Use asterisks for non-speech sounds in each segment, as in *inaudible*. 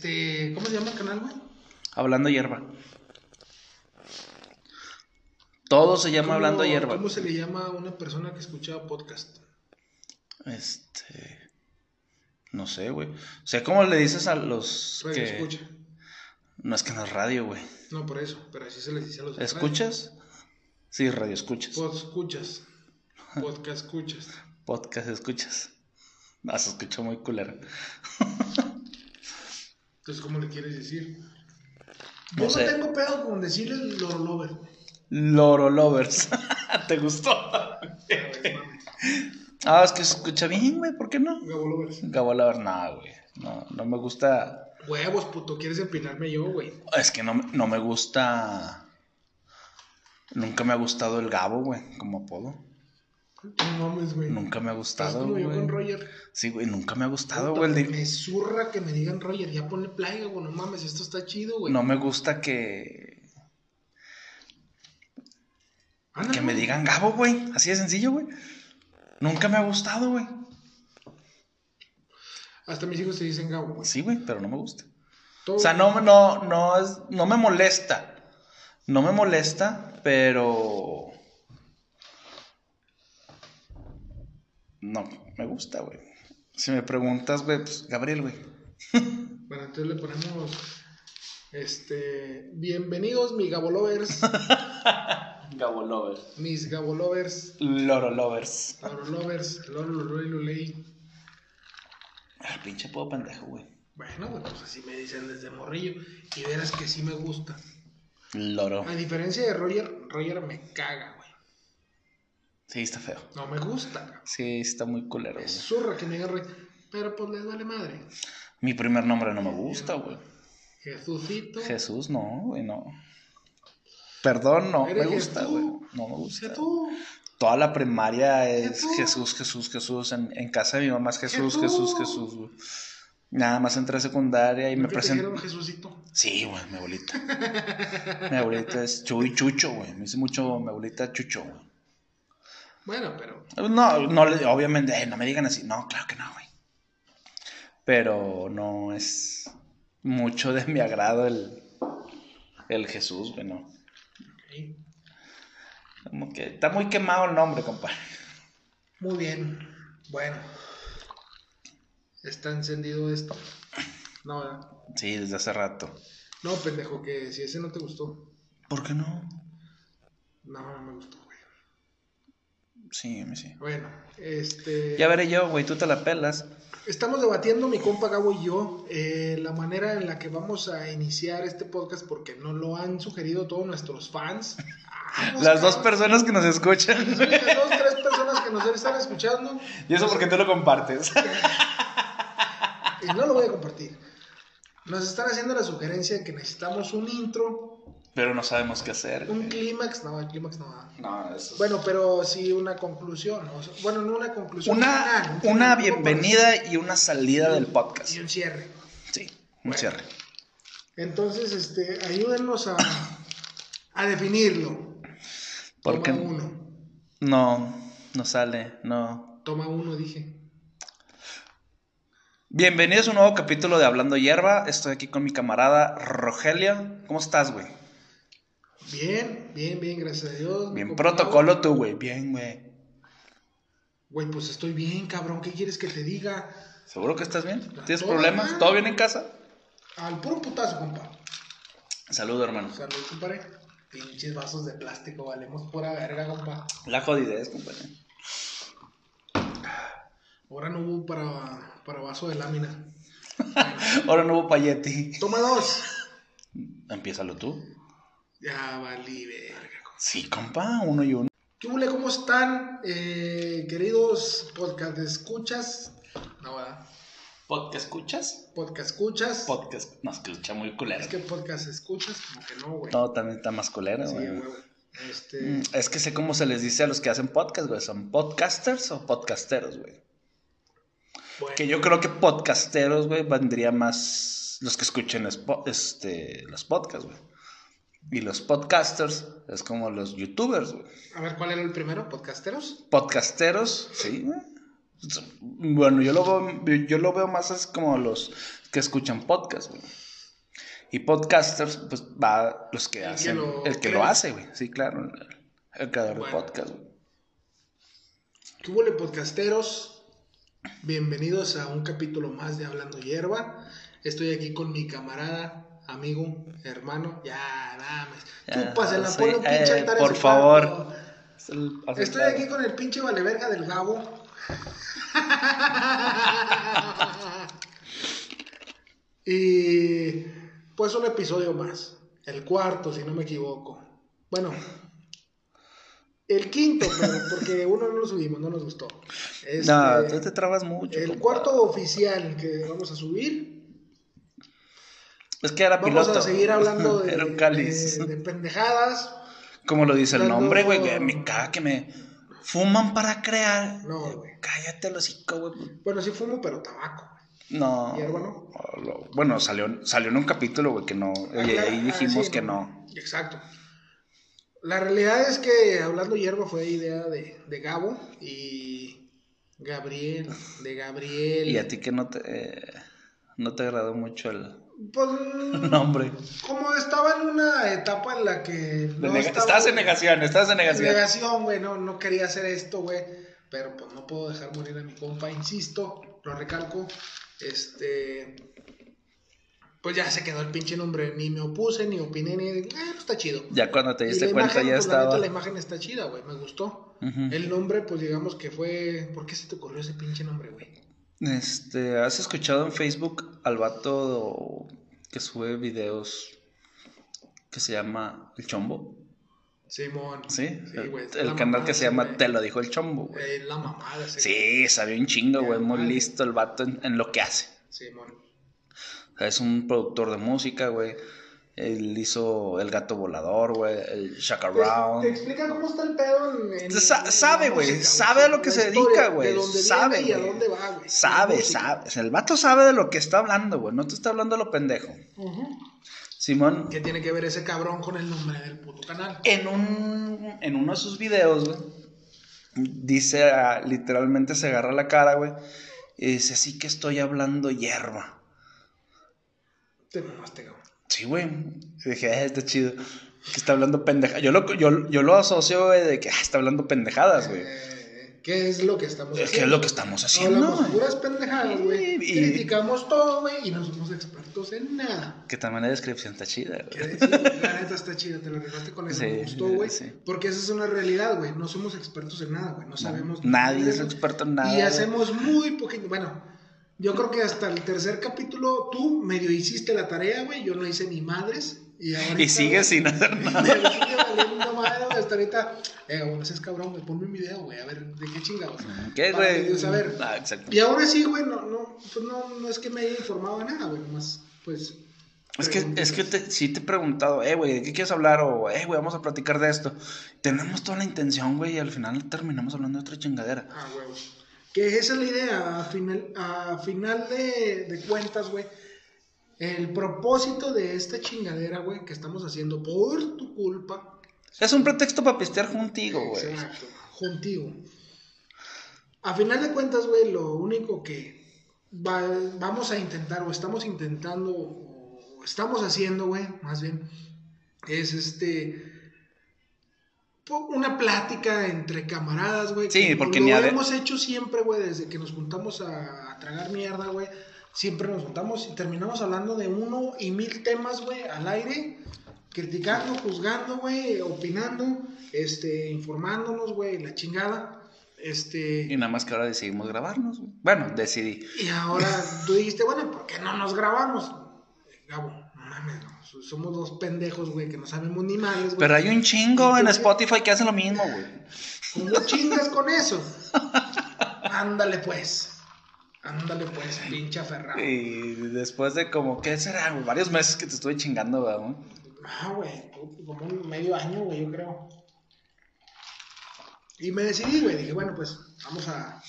Este, ¿cómo se llama el canal, güey? Hablando hierba. Todo se llama ¿Cómo- Hablando hierba. ¿Cómo se le llama a una persona que escuchaba podcast? Este. No sé, güey. O sea, ¿cómo le dices a los Radio que. escucha. No es que no es radio, güey. No, por eso, pero así se les dice a los radio. ¿Escuchas? Sí, radio escuchas. Pod escuchas. Podcast escuchas. *laughs* Podcast escuchas. No, se escucha muy culero. *laughs* Entonces, ¿cómo le quieres decir? No Yo sé. no tengo pedo con decirle Loro Lover. Loro Lovers. *laughs* ¿Te gustó? Ah, es que se escucha bien, güey. ¿Por qué no? Gabo Lovers. Gabo Lover, no, güey. No, no me gusta. Huevos, puto, ¿quieres empinarme yo, güey? Es que no, no me gusta. Nunca me ha gustado el Gabo, güey, como apodo. No mames, güey. Nunca me ha Estás gustado, como yo con güey. Roger. Sí, güey, nunca me ha gustado, Puta, güey. Me zurra que me digan Roger, ya ponle playa, güey. No mames, esto está chido, güey. No me gusta que. Ándale, Que me güey. digan Gabo, güey. Así de sencillo, güey. Nunca me ha gustado, güey. Hasta mis hijos se dicen Gabo, güey. Sí, güey, pero no me gusta. Todo- O sea, no, no, no, es, no me molesta. No me molesta, pero. No, me gusta, güey. Si me preguntas, güey, pues Gabriel, güey. *laughs* Bueno, entonces le ponemos. Este. Bienvenidos, mi Gabo Lovers. *laughs* Gabo Lovers. mis Gabo Lovers. Loro Lovers. Loro Lovers. Loro Loro y Luley. El pinche puedo pendejo, güey. Bueno, güey, pues así me dicen desde morrillo. Y verás que sí me gusta. Loro. A diferencia de Roger, Roger me caga, güey. Sí, está feo. No me gusta. Sí, está muy culero, güey. zurra que me Roger. Pero pues les vale madre. Mi primer nombre no me gusta, güey. Jesucito. Jesús, no, güey, no. Perdón, no me gusta, güey. No me gusta. Tú. Toda la primaria es Jesús. Jesús, Jesús. En, en casa de mi mamá es Jesús, Jesús. Jesús, güey. Nada más entré a secundaria y me ¿Por qué te presenté. dijeron Jesucito? Sí, güey, mi abuelita. *laughs* mi abuelita es Chuy Chucho, güey. Me dice mucho mi abuelita Chucho, güey. Bueno, pero. No, no, obviamente, eh, no me digan así. No, claro que no, güey. Pero no es mucho de mi agrado el, el Jesús, güey, no. ok. Como que está muy quemado el nombre, compadre. Muy bien. Bueno. Está encendido esto. No, ¿verdad? Sí, desde hace rato. No, pendejo, que si ese no te gustó. ¿Por qué no? No, no me gustó. Sí, sí. Bueno, este. Ya veré yo, güey, tú te la pelas. Estamos debatiendo, mi compa Gabo y yo, eh, la manera en la que vamos a iniciar este podcast porque nos lo han sugerido todos nuestros fans. *laughs* Las dos personas que nos escuchan. Las dos, tres personas que nos están escuchando. Y eso porque tú lo compartes. Y no lo voy a compartir. Nos están haciendo la sugerencia de que necesitamos un intro, Pero no sabemos qué hacer. un clímax. No, el clímax no. No, eso. Bueno, pero sí una conclusión. Bueno, no una conclusión. una, final, un una bienvenida y una salida del Y podcast. un cierre. Sí, un Bueno. cierre. Entonces, este, ayúdennos a, a definirlo. Porque Toma uno. no, no sale, no. Toma uno, dije. Bienvenidos a un nuevo capítulo de Hablando Hierba. Estoy aquí con mi camarada Rogelio. ¿Cómo estás, güey? Bien, bien, bien, gracias a Dios. Bien protocolo tú, güey. Bien, güey. Güey, pues estoy bien, cabrón. ¿Qué quieres que te diga? ¿Seguro que estás bien? ¿Tienes Todo problemas? mal. ¿Todo bien en casa? Al puro putazo, compa. Saludo, hermano. Salud, compadre. Pinches vasos de plástico, valemos pura verga, compa. La jodidez, compadre. Ahora no hubo para, para vaso de lámina. *laughs* Ahora no hubo payeti. Toma dos. Empiézalo tú. Ya valí, verga. Sí, compa, uno y uno. ¿Qué huele? ¿Cómo están, eh, queridos podcast escuchas? No, ¿verdad? ¿Podcast escuchas? Podcast escuchas. Podcast. No, escucha muy culero. Es que podcast escuchas, como que no, güey. No, también está más culero, Sí, güey. güey. Este. Mm, Es que sé cómo se les dice a los que hacen podcast, güey. ¿Son podcasters o podcasteros, güey? bueno, Que yo creo que podcasteros, güey, vendría más los que escuchen este, los podcasts, güey. Y los podcasters es como los youtubers, güey. A ver, ¿cuál era el primero? ¿Podcasteros? Podcasteros, sí. Bueno, yo lo veo, yo lo veo más es como los que escuchan podcast, güey. Y podcasters, pues va los que El que hacen, lo el que lo hace, güey. Sí, claro, el, el creador Bueno. de podcast, güey. ¿Qué hubo, podcasteros? Bienvenidos a un capítulo más de Hablando Hierba. Estoy aquí con mi camarada, amigo, hermano. Ya, mames. Ya, Chúpasela, sí, ponle un pinche eh, por favor. Estoy aquí con el pinche valeverga del Gabo. *laughs* y pues un episodio más. El cuarto, si no me equivoco. Bueno, el quinto, pero porque uno no lo subimos, no nos gustó. Este, No, tú te trabas mucho. el cuarto oficial que vamos a subir. Es que era Vamos piloto. a seguir hablando *laughs* de, era un cáliz. de- de pendejadas. Como lo dice el nombre, güey, que me caga que me fuman para crear. No, güey. Cállate el hocico, güey. Bueno, sí fumo, pero tabaco. No. ¿Hierba no? Oh, Bueno, salió, salió en un capítulo, güey, que no. Oye, Ah, ahí ah, dijimos sí, que no. Exacto. La realidad es que hablando hierba fue idea de, de Gabo y Gabriel, de Gabriel. Y a ti que no te. eh, no te agradó mucho el Pues, *laughs* como estaba en una etapa en la que no estaba- Estabas en negación, estabas en negación. Negación, güey, no, no quería hacer esto, güey. Pero pues no puedo dejar morir a mi compa, insisto, lo recalco. Este. Pues ya se quedó el pinche nombre, ni me opuse, ni opiné, ni. Eh, pues está chido. Ya cuando te diste cuenta imagen, ya pues, la estaba. neta, la imagen está chida, güey, me gustó. El nombre, pues digamos que fue. ¿Por qué se te ocurrió ese pinche nombre, güey? Este, ¿has escuchado en Facebook al vato que sube videos que se llama El Chombo? Simón. ¿Sí? Sí, el es el canal que se llama. Te lo dijo el Chombo, güey. Eh, la mamada, güey. Sí, sabía un chingo, güey. Muy listo el vato en, en lo que hace. Simón. O sea, es un productor de música, güey. Él hizo El Gato Volador, güey. El Shaka Te, Round. te explica cómo está el pedo en. en- Sa- en sabe, güey, sabe a lo que se historia, dedica, güey, De dónde sabe, y a dónde va, güey. Sabe, sabe. O sea, el vato sabe de lo que está hablando, güey. No te está hablando lo pendejo. Simón, ¿Qué tiene que ver ese cabrón con el nombre del puto canal? en, un, en uno de sus videos, güey, dice, ah, literalmente se agarra la cara, güey, y dice, sí que estoy hablando hierba. Te mamaste, cabrón. Sí, güey. Y dije, ah, está chido. Que está hablando pendejadas. Yo lo, yo, yo lo asocio, güey, de que ah, está hablando pendejadas, güey. Eh, ¿Qué es lo que estamos Es haciendo? que es lo que estamos haciendo, Hablamos puras pendejadas, güey. Y- Criticamos todo, güey, y no somos expertos en nada. Que también la descripción está chida, güey. sí, la neta está chida, te lo rifaste con eso, Sí, me gustó, güey. sí. Porque esa es una realidad, güey. No somos expertos en nada, güey. No sabemos. Nadie es experto en nada. Y hacemos muy poquito. Bueno, yo creo que hasta el tercer capítulo tú medio hiciste la tarea, güey. Yo no hice ni madres. Y, ahorita, Y sigue sin hacer Me nada. sigue valiendo madre, hasta ahorita. Eh, güey, no seas cabrón, güey. Ponme un video, güey. A ver, ¿de qué chingados? ¿Qué, güey? medio saber. Ah, exacto. Y ahora sí, güey, no, no, pues no, no es que me haya informado de nada, güey. Nomás, pues. Es que, es que te, sí te he preguntado, eh, güey, ¿de qué quieres hablar? O, eh, güey, vamos a platicar de esto. Tenemos toda la intención, güey, y al final terminamos hablando de otra chingadera. Ah, güey. Que esa es la idea. A final, a final de, de cuentas, güey. El propósito de esta chingadera, güey, que estamos haciendo por tu culpa. Es un pretexto para pistear juntigo, güey. Exacto. Contigo. A final de cuentas, güey, lo único que va- vamos a intentar, o estamos intentando, o estamos haciendo, güey, más bien, es este. Una plática entre camaradas, güey. Sí, que porque lo ni de- hemos hecho siempre, güey, desde que nos juntamos a, a tragar mierda, güey. Siempre nos juntamos y terminamos hablando de uno y mil temas, güey, al aire criticando, juzgando, güey, opinando, este, informándonos, güey, la chingada. Y Este, nada más que ahora decidimos grabarnos, güey. Bueno, decidí. y ahora tú dijiste, bueno, ¿por qué no nos grabamos? Gabo, no mames, somos dos pendejos, güey, que no sabemos ni madres, güey. Pero hay un chingo ¿Y en? Spotify que hacen lo mismo, güey. ¿Cómo chingas con eso? *laughs* Ándale, pues. Ándale, pues, pinche aferrado. Y después de como, ¿qué será? güey? Varios meses que te estuve chingando, güey. Ah, güey, como un medio año, güey, yo creo. Y me decidí, güey, dije, bueno, pues vamos a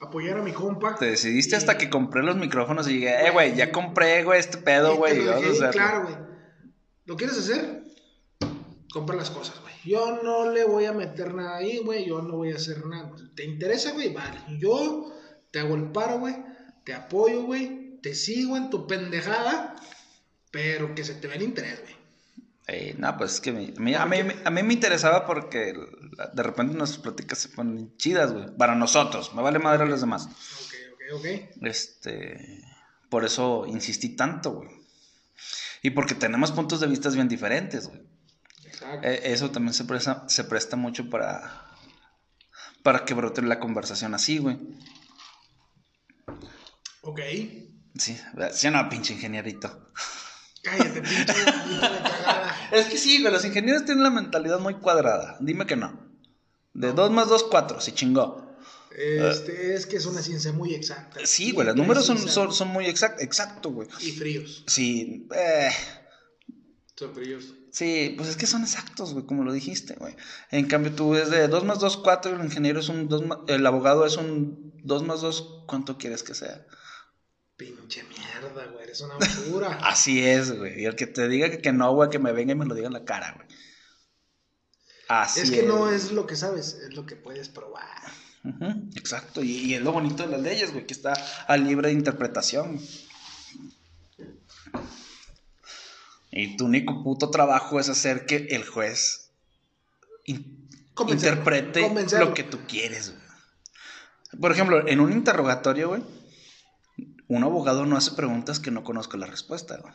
apoyar a mi compa. Te decidiste Y- hasta que compré los micrófonos y dije, eh, güey, ya compré, güey, este pedo, güey. claro, güey. ¿Lo quieres hacer? Compra las cosas, güey. Yo no le voy a meter nada ahí, güey. Yo no voy a hacer nada. ¿Te interesa, güey? Vale. Yo te hago el paro, güey, te apoyo, güey, te sigo en tu pendejada, pero que se te ve el interés, güey. Eh, no, pues es que me- me- a, mí, a mí me interesaba porque de repente nuestras pláticas se ponen chidas, güey. Para nosotros, me vale madre a los demás. Ok, ok, ok. Este, por eso insistí tanto, güey. Y porque tenemos puntos de vista bien diferentes, güey. Exacto. Eh, Eso también se presta, se presta mucho para, para que brote la conversación así, güey. Ok. Sí, sí, no, pinche ingenierito. Cállate, pinche. *laughs* Es que sí, güey, los ingenieros tienen la mentalidad muy cuadrada. Dime que no. De 2 más 2, 4, se chingó. Este, es que es una ciencia muy exacta. Sí, güey, los números son, son, son muy exactos. Exacto, güey. Y fríos. Sí, eh, Son fríos. sí, pues es que son exactos, güey, como lo dijiste, güey. En cambio, tú es de 2 más 2, 4, el ingeniero es un 2 más, el abogado es un 2 más 2, ¿cuánto quieres que sea? Pinche mierda, güey. Eres una basura. *laughs* Así es, güey. Y el que te diga que, que no, güey, que me venga y me lo diga en la cara, güey. Así es que no es lo que sabes, es lo que puedes probar. Exacto, y, y es lo bonito de las leyes, güey, que está a libre de interpretación. Y tu único puto trabajo es hacer que el juez in- interprete convencerlo. lo que tú quieres, güey. Por ejemplo, en un interrogatorio, güey, un abogado no hace preguntas que no conozca la respuesta, güey.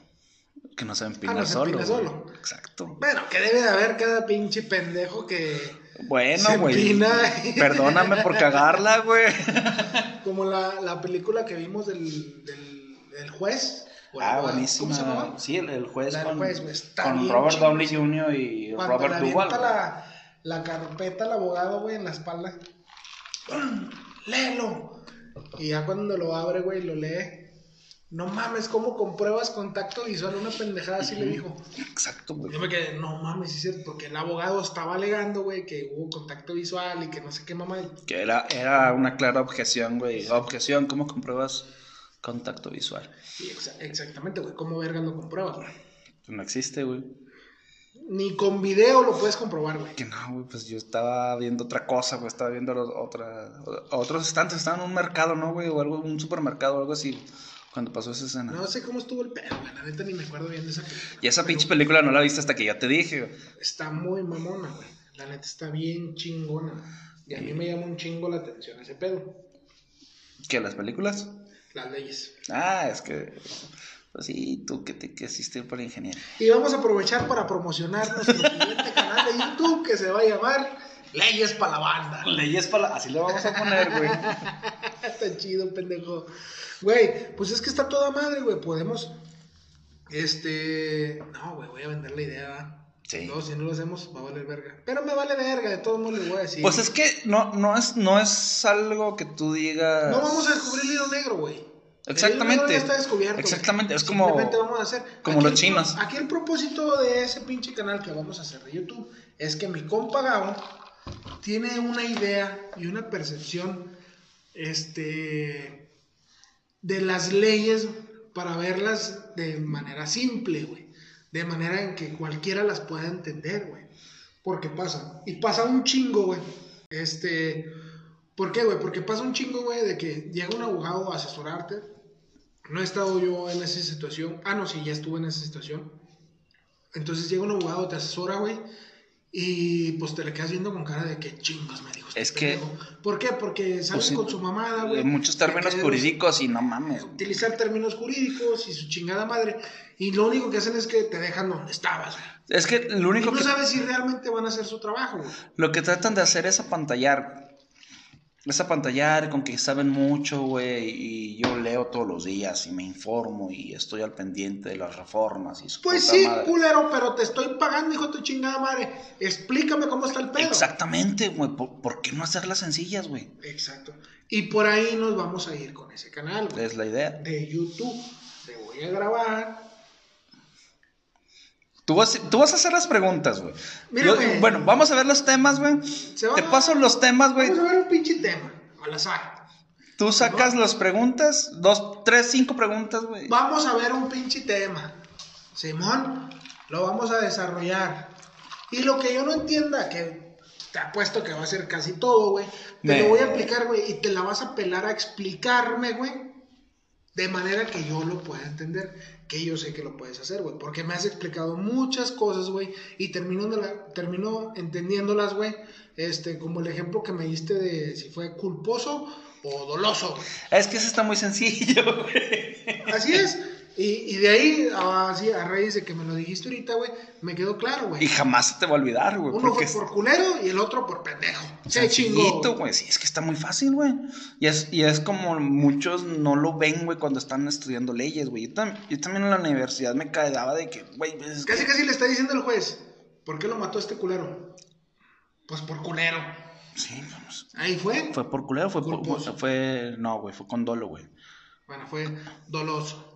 Que no se empina Ah, no solo. solo. Exacto. Bueno, que debe de haber cada pinche pendejo que. Bueno, güey. Perdóname por cagarla, güey. Como la, la película que vimos del, del, del juez. Ah, buenísima. ¿Cómo se? Sí, el, el juez, La con, juez, con Robert. Downey Jr. y Cuando Robert Duvall. la, la carpeta al abogado, güey, en la espalda. *clears throat* ¡Léelo! Y ya cuando lo abre, güey, lo lee. No mames, ¿cómo compruebas contacto visual? Una pendejada así le dijo. Exacto, güey. Yo me quedé, no mames, sí es cierto, porque el abogado estaba alegando, güey, que hubo contacto visual y que no sé qué mamá. Que era, era una clara objeción, güey. Objeción, ¿cómo compruebas contacto visual? Exa- exactamente, güey, ¿cómo vergas lo compruebas, güey? Pues no existe, güey. Ni con video lo puedes comprobar, güey. Que no, güey, pues yo estaba viendo otra cosa, güey. Estaba viendo los- otra, otros estantes. Estaba en un mercado, ¿no, güey? O algo, un supermercado o algo así. Cuando pasó esa escena. No sé cómo estuvo el pedo, güey, la neta ni me acuerdo bien de esa película. y esa pinche película no la viste hasta que yo te dije, güey. Está muy mamona, güey. La neta está bien chingona. Y a mí me llama un chingo la atención ese pedo. ¿Qué, las películas? Las leyes. Ah, es que. Pues sí, tú que te quisiste por ingeniero. Y vamos a aprovechar para promocionar nuestro *laughs* siguiente canal de YouTube que se va a llamar Leyes para la Banda. Leyes para. Así le vamos a poner, güey. *laughs* Está chido, pendejo. Güey, pues es que está toda madre, güey. Podemos. Este. No, güey, voy a vender la idea. ¿va? Sí. No, si no lo hacemos, va a valer verga. Pero me vale verga, de todos modos le voy a decir. Pues es que no, no, es, no es algo que tú digas. No vamos a descubrir el hilo negro, güey. El Exactamente. hilo negro ya está descubierto. Exactamente, es como- vamos a hacer. como aquí los el chinos. Aquí el propósito de ese pinche canal que vamos a hacer de YouTube es que mi compa Gabo tiene una idea y una percepción este de las leyes para verlas de manera simple, güey. De manera en que cualquiera las pueda entender, güey. Porque pasa. Y pasa un chingo, güey. Este. ¿Por qué, güey? Porque pasa un chingo, güey, de que llega un abogado a asesorarte. No he estado yo en esa situación. Ah, no, sí, ya estuve en esa situación. Entonces llega un abogado, te asesora, güey. Y pues te le quedas viendo con cara de que chingos me dijo. este Es que- pendejo. ¿Por qué? Porque salen Pues sí, con su mamada, güey. Hay muchos términos jurídicos y no mames. Utilizar términos jurídicos y su chingada madre. Y lo único que hacen es que te dejan donde estabas, güey. Es que lo Y único no que. sabes si realmente van a hacer su trabajo, güey. Lo que tratan de hacer es apantallar. Es apantallar con que saben mucho, güey. Y yo leo todos los días y me informo y estoy al pendiente de las reformas y su Pues puta sí, madre. culero, pero te estoy pagando, hijo de tu chingada madre. Explícame cómo está el pedo. Exactamente, güey. ¿Por, por qué no hacerlas sencillas, güey? Exacto. Y por ahí nos vamos a ir con ese canal, güey. Es la idea. De YouTube. Te voy a grabar. Tú vas, tú vas a hacer las preguntas, güey. Mira. Bueno, vamos a ver los temas, güey. Te paso los temas, güey. Vamos a ver un pinche tema. Al azar. Tú sacas las preguntas, dos, tres, cinco preguntas, güey. Vamos a ver un pinche tema. Simón, lo vamos a desarrollar. Y lo que yo no entienda, que te apuesto que va a ser casi todo, güey. Te Me- lo voy a aplicar, güey, y te la vas a pelar a explicarme, güey. De manera que yo lo pueda entender, que yo sé que lo puedes hacer, güey. Porque me has explicado muchas cosas, güey, y termino, de la- termino entendiéndolas, güey. Este, como el ejemplo que me diste de si fue culposo o doloso. Es que eso está muy sencillo, *laughs* güey. Así es. Y, y de ahí, así, a raíz de que me lo dijiste ahorita, güey, me quedó claro, güey. Y jamás se te va a olvidar, güey. Uno Porque fue es por culero y el otro por pendejo. Se chingó. sencillito, güey. Sí, es que está muy fácil, güey. Y es, y es como muchos no lo ven, güey, cuando están estudiando leyes, güey. Yo, tam- yo también en la universidad me quedaba de que, güey, es Casi que- casi le está diciendo el juez, ¿por qué lo mató este culero? Pues por culero. Sí, vamos. Ahí fue. Fue por culero, fue por. Fue. No, güey, fue con dolo, güey. Bueno, fue doloso.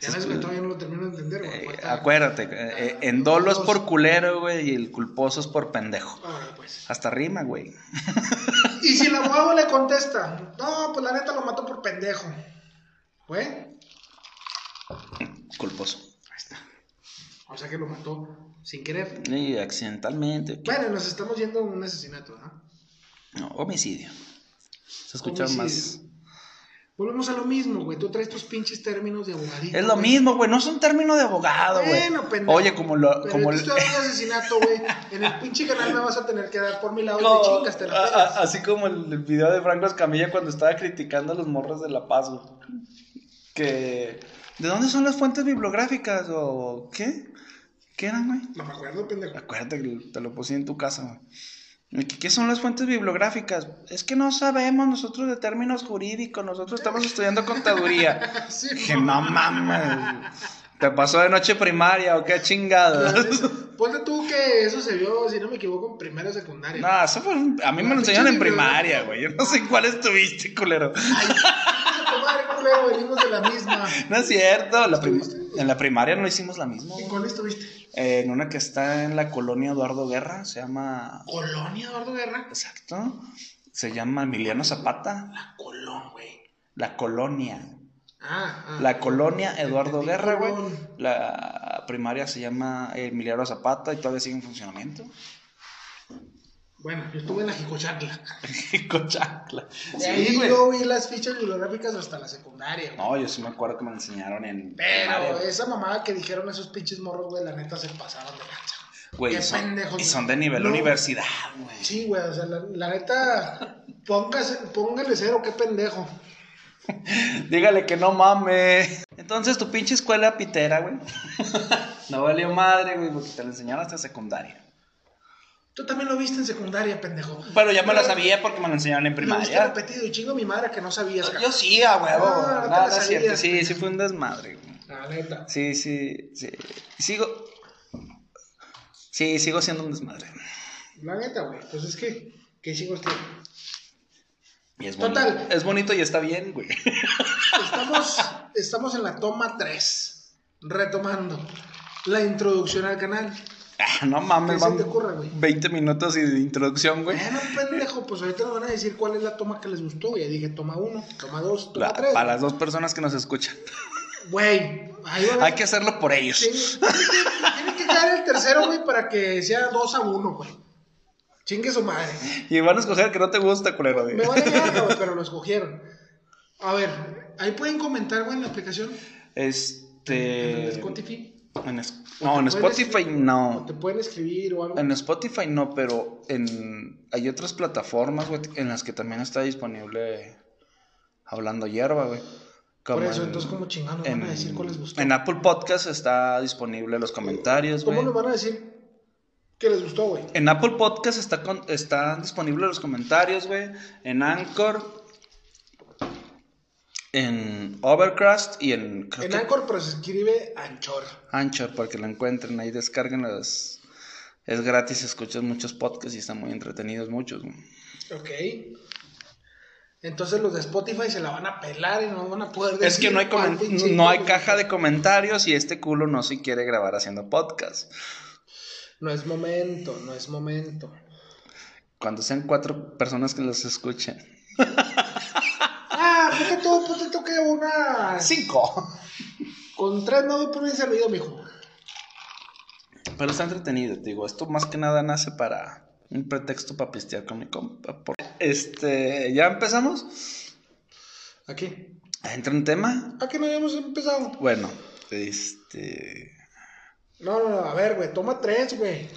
Ya todavía no lo termino de entender, güey. Eh, acuérdate, eh, eh, en dolo es por culero, güey, y el culposo es por pendejo. Órale, pues. Hasta rima, güey. *laughs* Y si el abogado le contesta, no, pues la neta lo mató por pendejo. ¿Fue? Culposo. Ahí está. O sea que lo mató sin querer. Y accidentalmente. Bueno, nos estamos yendo a un asesinato, ¿no? No, homicidio. Se escucha más. Volvemos a lo mismo, güey. Tú traes tus pinches términos de abogadito. Es lo güey. mismo, güey. No es un término de abogado, güey. Bueno, pendejo. Oye, como lo. Pero Como el- de asesinato, güey. *laughs* En el pinche canal me vas a tener que dar por mi lado y No, te chingas, te la a- a- así como el, el video de Franco Escamilla cuando estaba criticando a los morros de La Paz, güey. Que. ¿De dónde son las fuentes bibliográficas? ¿O qué? ¿Qué eran, güey? No me acuerdo, pendejo. Acuérdate que te lo puse en tu casa, güey. ¿Y ¿Qué, son las fuentes bibliográficas? Es que no sabemos nosotros de términos jurídicos, nosotros estamos estudiando contaduría. *laughs* Sí, que no mames. ¿Te pasó de noche primaria o qué neta, Ponte tú que eso se vio, si no me equivoco, en primera secundaria. No, eso fue, a mí me lo enseñaron en primaria, güey. Yo no sé cuál estuviste, culero. Ay, *laughs* madre, culero, venimos de la misma. No es cierto. en la primaria no hicimos la misma. ¿En cuál estuviste? Eh, en una que está en la colonia Eduardo Guerra, se llama. Colonia Eduardo Guerra. Exacto. Se llama Emiliano Zapata. La Colón, güey. La colonia. Ah, ah. La colonia Eduardo Guerra, güey. La primaria se llama Emiliano Zapata y todavía sigue en funcionamiento. Bueno, yo estuve en la Jicochacla. *laughs* Cochacla. De ahí yo vi las fichas bibliográficas hasta la secundaria, güey. No, yo sí me acuerdo que me enseñaron en. Pero primaria, güey. esa mamada que dijeron esos pinches morros, güey, la neta se pasaron de lanza. Güey, Qué son, pendejos, y güey. son de nivel No. universidad, güey. Sí, güey, o sea, la, la neta, póngase, póngale cero, qué pendejo. *laughs* Dígale que no mames. Entonces tu pinche escuela pitera, güey. *laughs* no valió madre, güey, porque te lo enseñaron hasta secundaria. Tú también lo viste en secundaria, pendejo. Pero ya me lo sabía porque me lo enseñaron en Lo viste primaria. repetido y chingo a mi madre que no sabías, Yo sí, a huevo. Ah, no es cierto. Sí, sí fue un desmadre, güey. La neta. Sí, sí, sí. Sigo. Sí, sigo siendo un desmadre. La neta, güey. Pues es que, ¿qué hicimos, tío? Y es Total. bonito. Es bonito y está bien, güey. Estamos, *laughs* estamos en la toma 3. Retomando. La introducción al canal. Ah, no mames, ¿Qué se van güey? 20 minutos y de introducción, güey. Bueno, pendejo, pues ahorita nos van a decir cuál es la toma que les gustó. Ya dije, toma 1, toma 2, toma La- 3. para las dos personas que nos escuchan. Güey, a Hay que hacerlo por ellos. Tiene, que, tiene que caer el tercero, güey, para que sea 2 a 1, güey. Chingue su madre. Y van a escoger el que no te gusta, culero. güey. Me vale verga, güey, pero lo escogieron. A ver, ahí pueden comentar, güey, en la aplicación. Este. En el Spotify. En es- O No, en Spotify escribir- no. Te pueden escribir o algo. En Spotify no, pero en hay otras plataformas, güey, en las que también está disponible Hablando Hierba, güey. Por Como eso, en- entonces, ¿cómo chingados van a decir cuál les gustó? En Apple Podcast está disponible los comentarios, ¿Cómo güey. nos van a decir que les gustó, güey? En Apple Podcast está con, están disponibles los comentarios, güey. En Anchor, en Overcast y en En que Anchor, pero se escribe Anchor. Anchor para que lo encuentren ahí, descarguen los es gratis, escuchas muchos podcasts y están muy entretenidos muchos. Ok. Entonces los de Spotify se la van a pelar y no van a poder decir. Es que no hay pinche no hay caja de comentarios y este culo no se quiere grabar haciendo podcast. No es momento, no es momento. Cuando sean cuatro personas que los escuchen. *laughs* Ah, ponte tú, ponte tú que una. Cinco. Con tres no doy por bien servido, mijo. Pero está entretenido, te digo. Esto más que nada nace para Un pretexto para pistear con mi compa. por- Este, ¿ya empezamos? ¿A qué? ¿Entra en tema? ¿A qué no habíamos empezado? Bueno, este... No, no, no, a ver, güey, toma tres, güey.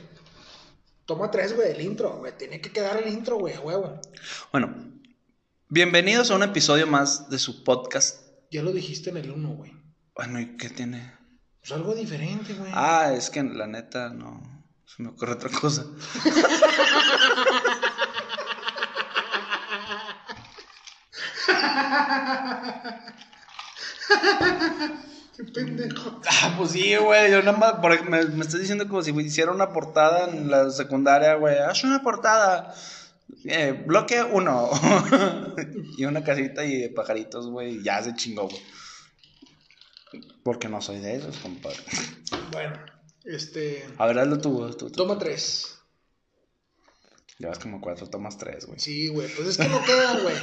Toma tres, güey, el intro, güey. Tiene que quedar el intro, güey, huevo. Bueno, bienvenidos a un episodio más de su podcast. Ya lo dijiste en el uno, güey. Bueno, ¿y qué tiene? Pues algo diferente, güey. Ah, es que la neta no se me ocurre otra cosa. *laughs* Qué pendejo. Ah, pues sí, güey. Yo nada más. me, me estás diciendo como si hiciera una portada en la secundaria, güey. Haz una portada. Eh, bloque uno. *laughs* y una casita y de pajaritos, güey. Ya se chingó, güey. Porque no soy de esos, compadre. Bueno, este. A ver, hazlo tú, tú, tú. Toma tres. Llevas como cuatro, tomas tres, güey. Sí, güey, pues es que no quedan, güey.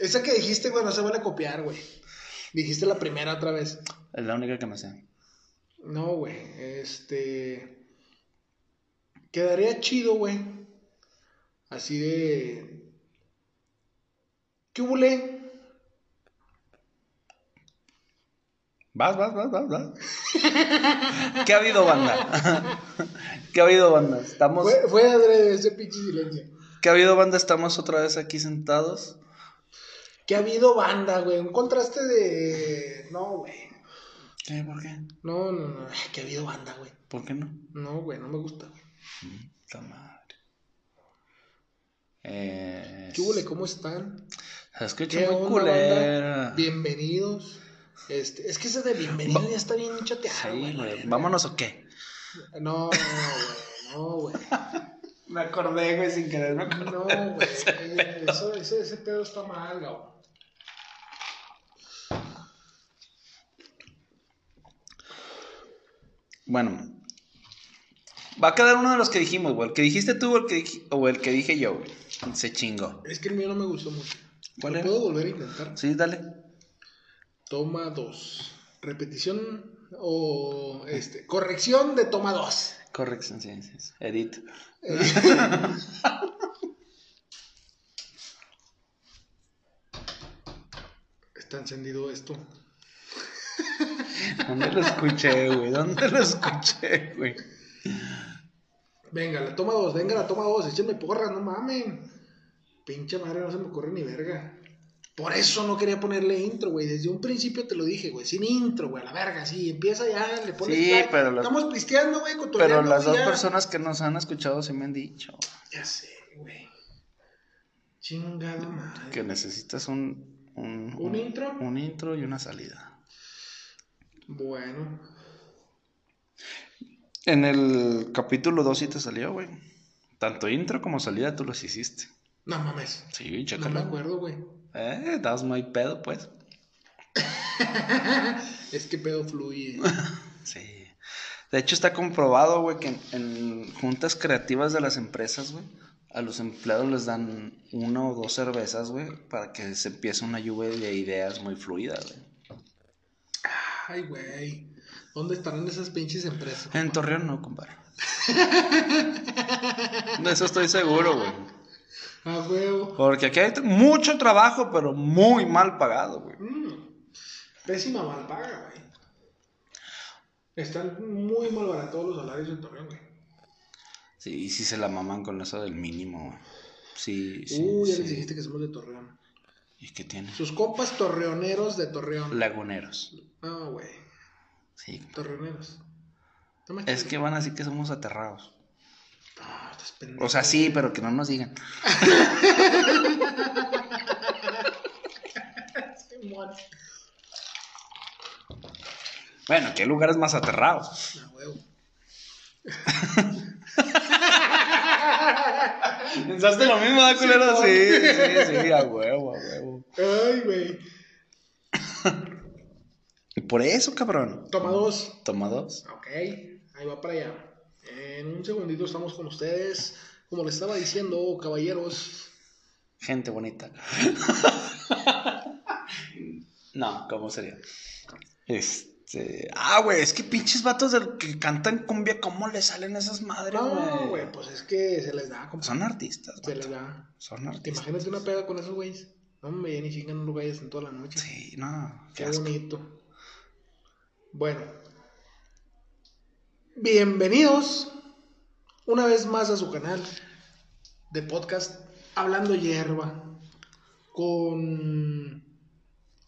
Esa que dijiste, güey, no se a copiar, güey. Dijiste la primera otra vez. Es la única que me sé. No, güey, este. Quedaría chido, güey. Así de. ¿Qué hubule? Vas, vas, vas, vas, vas. *laughs* ¿Qué ha habido, banda? *laughs* ¿Qué ha habido, banda? Estamos. Fue, fue adrede ese pinche silencio. ¿Qué ha habido, banda? Estamos otra vez aquí sentados. Que ha habido banda, güey. Un contraste de. No, güey. ¿Qué? ¿Por qué? No, no, no. Que ha habido banda, güey. ¿Por qué no? No, güey, no me gusta, güey. Puta madre. Eh, ¿Qué hubule? ¿Cómo están? Se escucha ¿Qué muy onda, culera. Bienvenidos. Este, es que ese de bienvenido ya está bien chateado, Sí, güey. güey. ¿Vámonos o qué? No, güey, no, güey. *laughs* Me acordé, güey, sin querer. Me acordé. No, güey. *laughs* Eso, ese, ese pedo está mal, güey. Bueno. Va a quedar uno de los que dijimos, güey. El que dijiste tú o el que, o el que dije yo, güey. Se chingó. Es que el mío no me gustó mucho. ¿Cuál ¿Lo era? puedo volver a intentar? Sí, dale. Toma 2. Repetición o este, corrección de toma 2. Corrección, sí, sí. sí. Edit. *laughs* Está encendido esto. ¿Dónde lo escuché, güey? ¿Dónde lo escuché, güey? Venga, la toma 2, venga, la toma 2. Échenme porras, no mamen. Pinche madre, no se me ocurre ni verga. Por eso no quería ponerle intro, güey. Desde un principio te lo dije, güey. Sin intro, güey, a la verga. Sí, empieza ya, le pones Sí, play. pero las- Estamos pisteando, güey, Pero las dos ya. personas que nos han escuchado sí me han dicho Ya sé, güey. Chingada madre. que necesitas un... ¿Un, ¿Un intro? Un intro y una salida. Bueno. En el capítulo 2 sí te salió, güey. Tanto intro como salida tú los hiciste. No mames. Sí, No me chécalo. acuerdo, güey. eh, das muy pedo, pues. *laughs* Es que pedo fluye. *laughs* Sí. De hecho, está comprobado, güey, que en, en juntas creativas de las empresas, güey, a los empleados les dan una o dos cervezas, güey, para que se empiece una lluvia de ideas muy fluida, güey. Ay, güey. ¿Dónde estarán esas pinches empresas? En Torreón no, compadre. De eso estoy seguro, güey. A huevo. Porque aquí hay mucho trabajo, pero muy mal pagado, güey. Mm. Pésima mal paga, güey. Están muy mal baratados los salarios en Torreón, güey. Sí, y sí se la maman con eso del mínimo, güey. Sí, sí. Uy, ya sí. les dijiste que somos de Torreón. ¿Y qué tiene? Sus compas torreoneros de Torreón. Laguneros. Ah, güey. Sí. Torreoneros. Es que van así que somos aterrados. Ah. O sea, sí, pero que no nos digan. *laughs* Bueno, ¿qué lugares más aterrados? A huevo. *laughs* ¿Pensaste lo mismo, da culero? Sí, Sí, sí, sí, a huevo, a huevo. Ay, güey. Por eso, cabrón. Toma dos. Toma dos. Ok, ahí va para allá. En un segundito estamos con ustedes. Como les estaba diciendo, caballeros. Gente bonita. *laughs* No, ¿cómo sería? Este. Ah, güey, es que pinches vatos del que cantan cumbia, ¿cómo le salen esas madres, güey? No, güey, pues es que se les da, compa. Son artistas, Se güey. les da. Son ¿Te artistas. imaginas una peda con esos güeyes? No, me ni chingan unos güeyes en toda la noche. Sí, no, qué bonito. Bueno. Bienvenidos una vez más a su canal de podcast Hablando Hierba con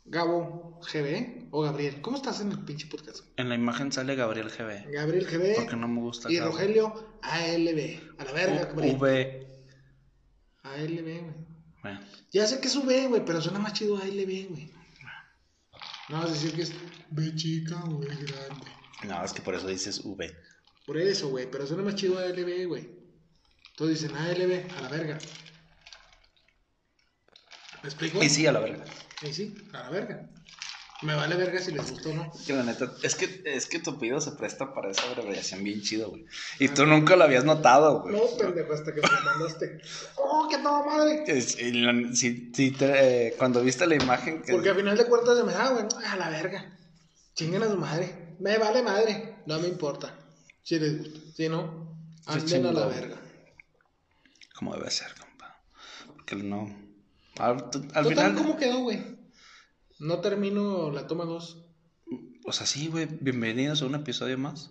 Gabo GB o Gabriel. ¿Cómo estás en el pinche podcast? En la imagen sale Gabriel GB. Gabriel GB Porque no me gusta y Gabo. Rogelio ALB. A la verga, Gabriel. V. ALB, güey. Bueno, Ya sé que es V, güey, pero suena más chido ALB, güey. No vas a decir que es B chica o B grande. no, es que por eso dices V. Por eso, güey, pero suena más chido ALB, güey. Todos dicen ALB, a la verga. ¿Me explico? Y sí, a la verga. Y sí, a la verga. Me vale verga si les gustó o no. Que la neta, es que, es que tu pido se presta para esa abreviación bien chido, güey. Y tú nunca lo habías notado, güey. No, pendejo, hasta que me mandaste. ¡Oh, qué toda madre! Es- y la- si- si te- eh, cuando viste la imagen que... Porque a final de cuentas se me da, güey. A la verga. Chinguen a su madre. Me vale madre. No me importa. Si les gusta. Si no, anden a la verga. Como debe ser, compa. Porque no... Al, al Total, final... ¿cómo quedó, güey? No termino la toma 2. O sea, sí, güey. Bienvenidos a un episodio más.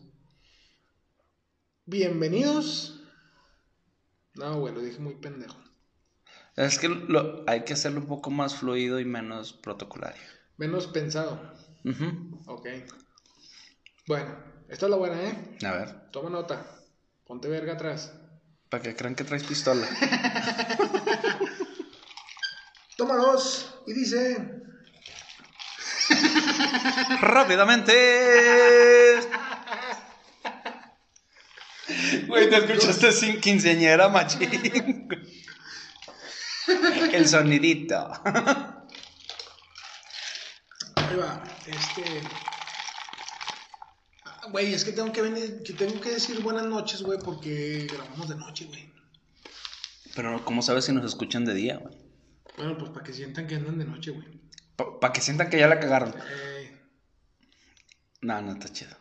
Bienvenidos. No, güey, lo dije muy pendejo. Es que lo, hay que hacerlo un poco más fluido y menos protocolario. Menos pensado. Ujú. Ok. Bueno, esta es la buena, ¿eh? A ver, Toma nota. Ponte verga atrás. para que crean que traes pistola. *laughs* Toma dos. Y dice. *laughs* ¡Rápidamente! Güey, te escuchaste sin quinceañera, machín. El sonidito. Ahí va. Este. Ah, Güey, es que tengo que venir, que tengo que decir buenas noches, güey, porque grabamos de noche, güey. Pero, ¿cómo sabes si nos escuchan de día, güey? Bueno, pues para que sientan que andan de noche, güey. Para que sientan que ya la cagaron. Eh, No, no está chido.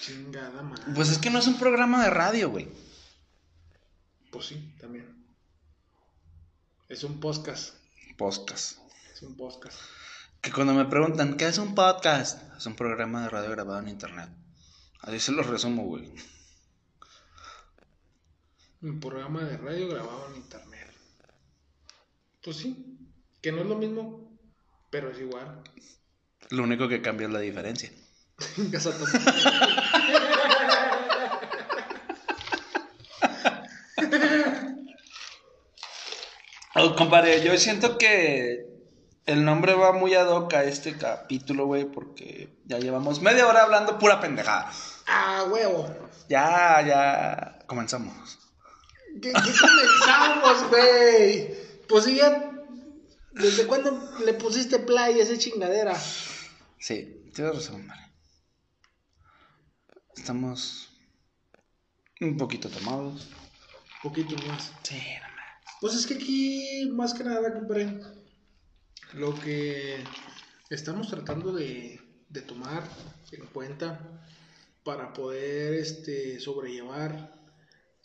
chingada madre. Pues es que no es un programa de radio, güey. Pues sí, también. Es un podcast. Podcast. Es un podcast. Que cuando me preguntan, ¿qué es un podcast? Es un programa de radio grabado en internet. Así se lo resumo, güey. Un programa de radio grabado en internet. Pues sí, que no es lo mismo, pero es igual. Lo único que cambia es la diferencia. *laughs* Oh, compadre, yo siento que el nombre va muy ad hoc a este capítulo, güey, porque ya llevamos media hora hablando pura pendejada. ¡Ah, huevo! Ya, ya, comenzamos. ¿Qué, qué comenzamos, güey? Pues sí, ya. ¿Desde cuándo le pusiste play a esa chingadera? Sí, tienes razón, vale. Estamos un poquito tomados. Poquito más. Sí, no mames. Pues es que aquí, más que nada, compadre, lo que estamos tratando de, de tomar en cuenta para poder este, sobrellevar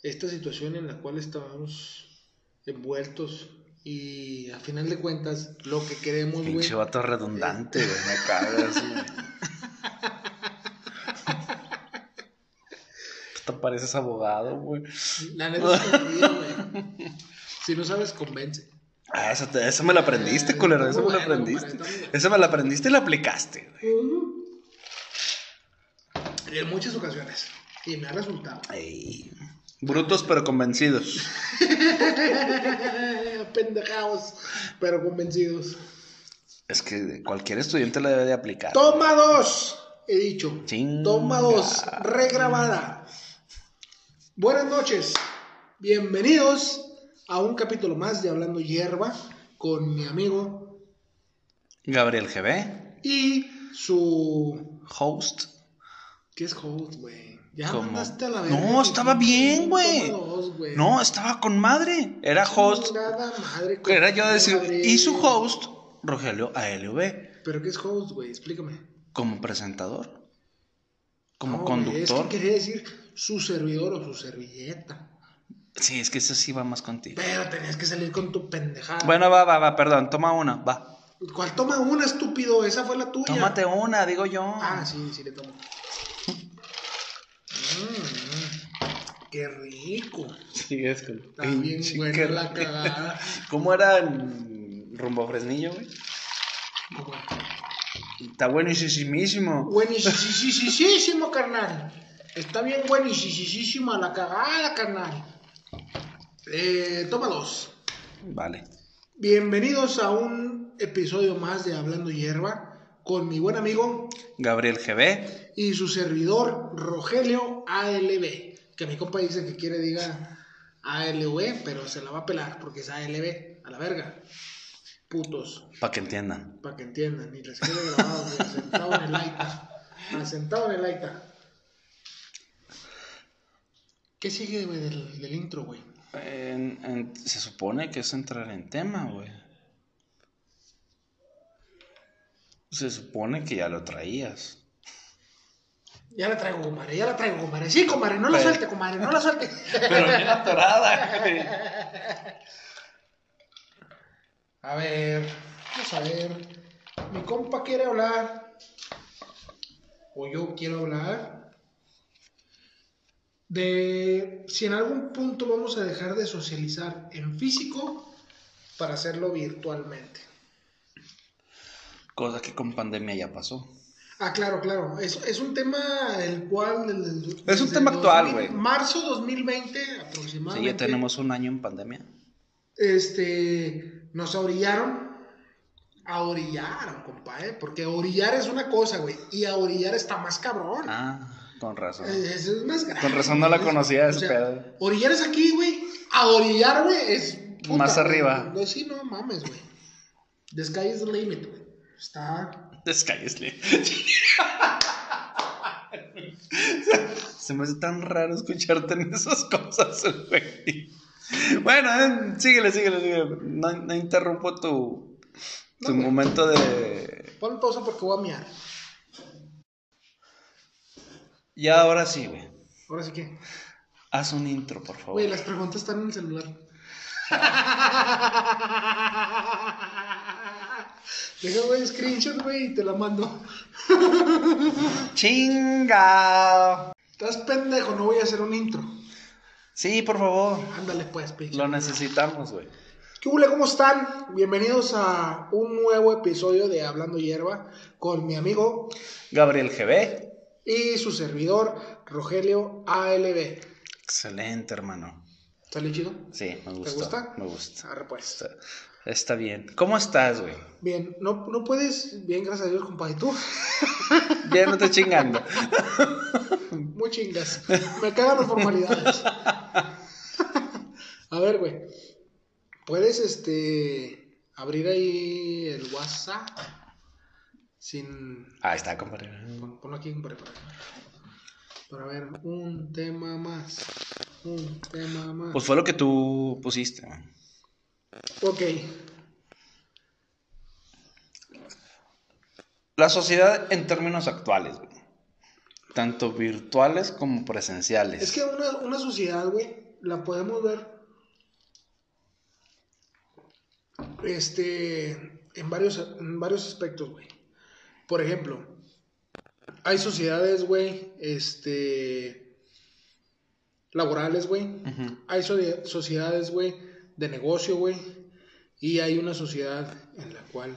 esta situación en la cual estamos envueltos y a final de cuentas lo que queremos, güey. Pinche vato redundante, güey, me cagas, güey. *laughs* Te pareces abogado, güey. La neta güey. Si no sabes, convence. Ah, eso, te- eso me lo aprendiste, Eh, culero. Eso me lo aprendiste. compadre. Eso me lo aprendiste y lo aplicaste, güey. En muchas ocasiones. Y me ha resultado. Ey, Brutos pero convencidos. *laughs* Pendejados, pero convencidos. Es que cualquier estudiante la debe de aplicar. Toma dos, he dicho. Chinga. Toma dos, regrabada. Buenas noches, bienvenidos a un capítulo más de Hablando Hierba con mi amigo Gabriel GB, y su... host. ¿Qué es host, güey? Ya ¿Cómo? mandaste a la verga. No, estaba bien, güey. No, estaba con madre. Era host. Chingada madre, Era yo decir. Y su host, Rogelio ALV. ¿Pero qué es host, güey? Explícame. Como presentador. Como No, conductor. Es que quería decir su servidor o su servilleta. Sí, es que eso sí va más contigo. Pero tenías que salir con tu pendejada. Bueno, va, va, va, perdón, toma una, va. ¿Cuál toma una, estúpido? Esa fue la tuya. Tómate una, digo yo. Ah, sí, sí le tomo. Qué rico. Sí, es que. Está bien buena la cagada. *laughs* ¿Cómo era en rumbo a Fresnillo, güey? Está buenísimo. Buenísimo, carnal. Está bien buenísima la cagada, carnal. Eh, toma dos. Vale. Bienvenidos a un episodio más de Hablando Hierba con mi buen amigo Gabriel GB. y su servidor Rogelio ALB. Que mi compa dice que quiere diga ALV, pero se la va a pelar porque es ALB, a la verga. Putos, Para que entiendan. para que entiendan. Y les quede grabado, sentado en el Aita. Sentado en el Aita. ¿Qué sigue, güey, del, del intro, güey? En- en- se supone que es entrar en tema, güey. Se supone que ya lo traías. Ya la traigo, comadre, ya la traigo, comadre. Sí, comadre, no la Pero- suelte, comadre, no la suelte. *laughs* Pero bien atorada, güey. A ver, vamos a ver. Mi compa quiere hablar. O yo quiero hablar. De si en algún punto vamos a dejar de socializar en físico para hacerlo virtualmente. Cosa que con pandemia ya pasó. Ah, claro, claro. Es, es un tema el cual... el- Es un tema actual, 2000 güey. Marzo 2020 Sí, aproximadamente. ya tenemos un año en pandemia. este, nos orillaron. A orillaron, compa, ¿eh? Porque orillar es una cosa, güey. Y a orillar está más cabrón. Ah, con razón. Eso es más grave. Con razón no la conocía O ese sea, pedo. Orillar es aquí, güey. A orillar, güey, es. Más arriba. No, sí, no mames, güey. The sky is the limit, güey. Está. Descállese. Se me hace tan raro escucharte en esas cosas, güey. Bueno, eh, síguele, síguele, síguele. No, no interrumpo tu, tu No, momento de. Pon pausa porque voy a miar. Ya ahora sí, güey. Ahora sí que. Haz un intro, por favor. Güey, las preguntas están en el celular. *laughs* Deja, güey, screenshot, güey, y te la mando. ¡Chinga! Estás pendejo, no voy a hacer un intro. Sí, por favor. Ándale, pues, pinche. Lo necesitamos, güey. ¿Qué hule, ¿Cómo están? Bienvenidos a un nuevo episodio de Hablando Hierba con mi amigo Gabriel GB. y su servidor Rogelio ALB. Excelente, hermano. ¿Sale chido? Sí, me gusta. gusta? Me gusta. Arre, pues. Está, bien. ¿Cómo estás, güey? Bien, no, no puedes, bien, gracias a Dios, compadre, tú. *laughs* Ya no estoy chingando. *laughs* Muy chingas. Me cagan las formalidades. *laughs* A ver, güey. Puedes, este, abrir ahí el WhatsApp sin... Ahí está, compadre. Pon- Ponlo aquí, compadre, para, para ver un tema más. Un tema más. Pues fue lo que tú pusiste. güey. Ok. La sociedad en términos actuales, güey. Tanto virtuales como presenciales. Es que una, una sociedad, güey, la podemos ver este, en, varios, en varios aspectos, güey. Por ejemplo, hay sociedades, güey, este, laborales, güey. Hay so- sociedades, güey, de negocio, güey. Y hay una sociedad en la cual,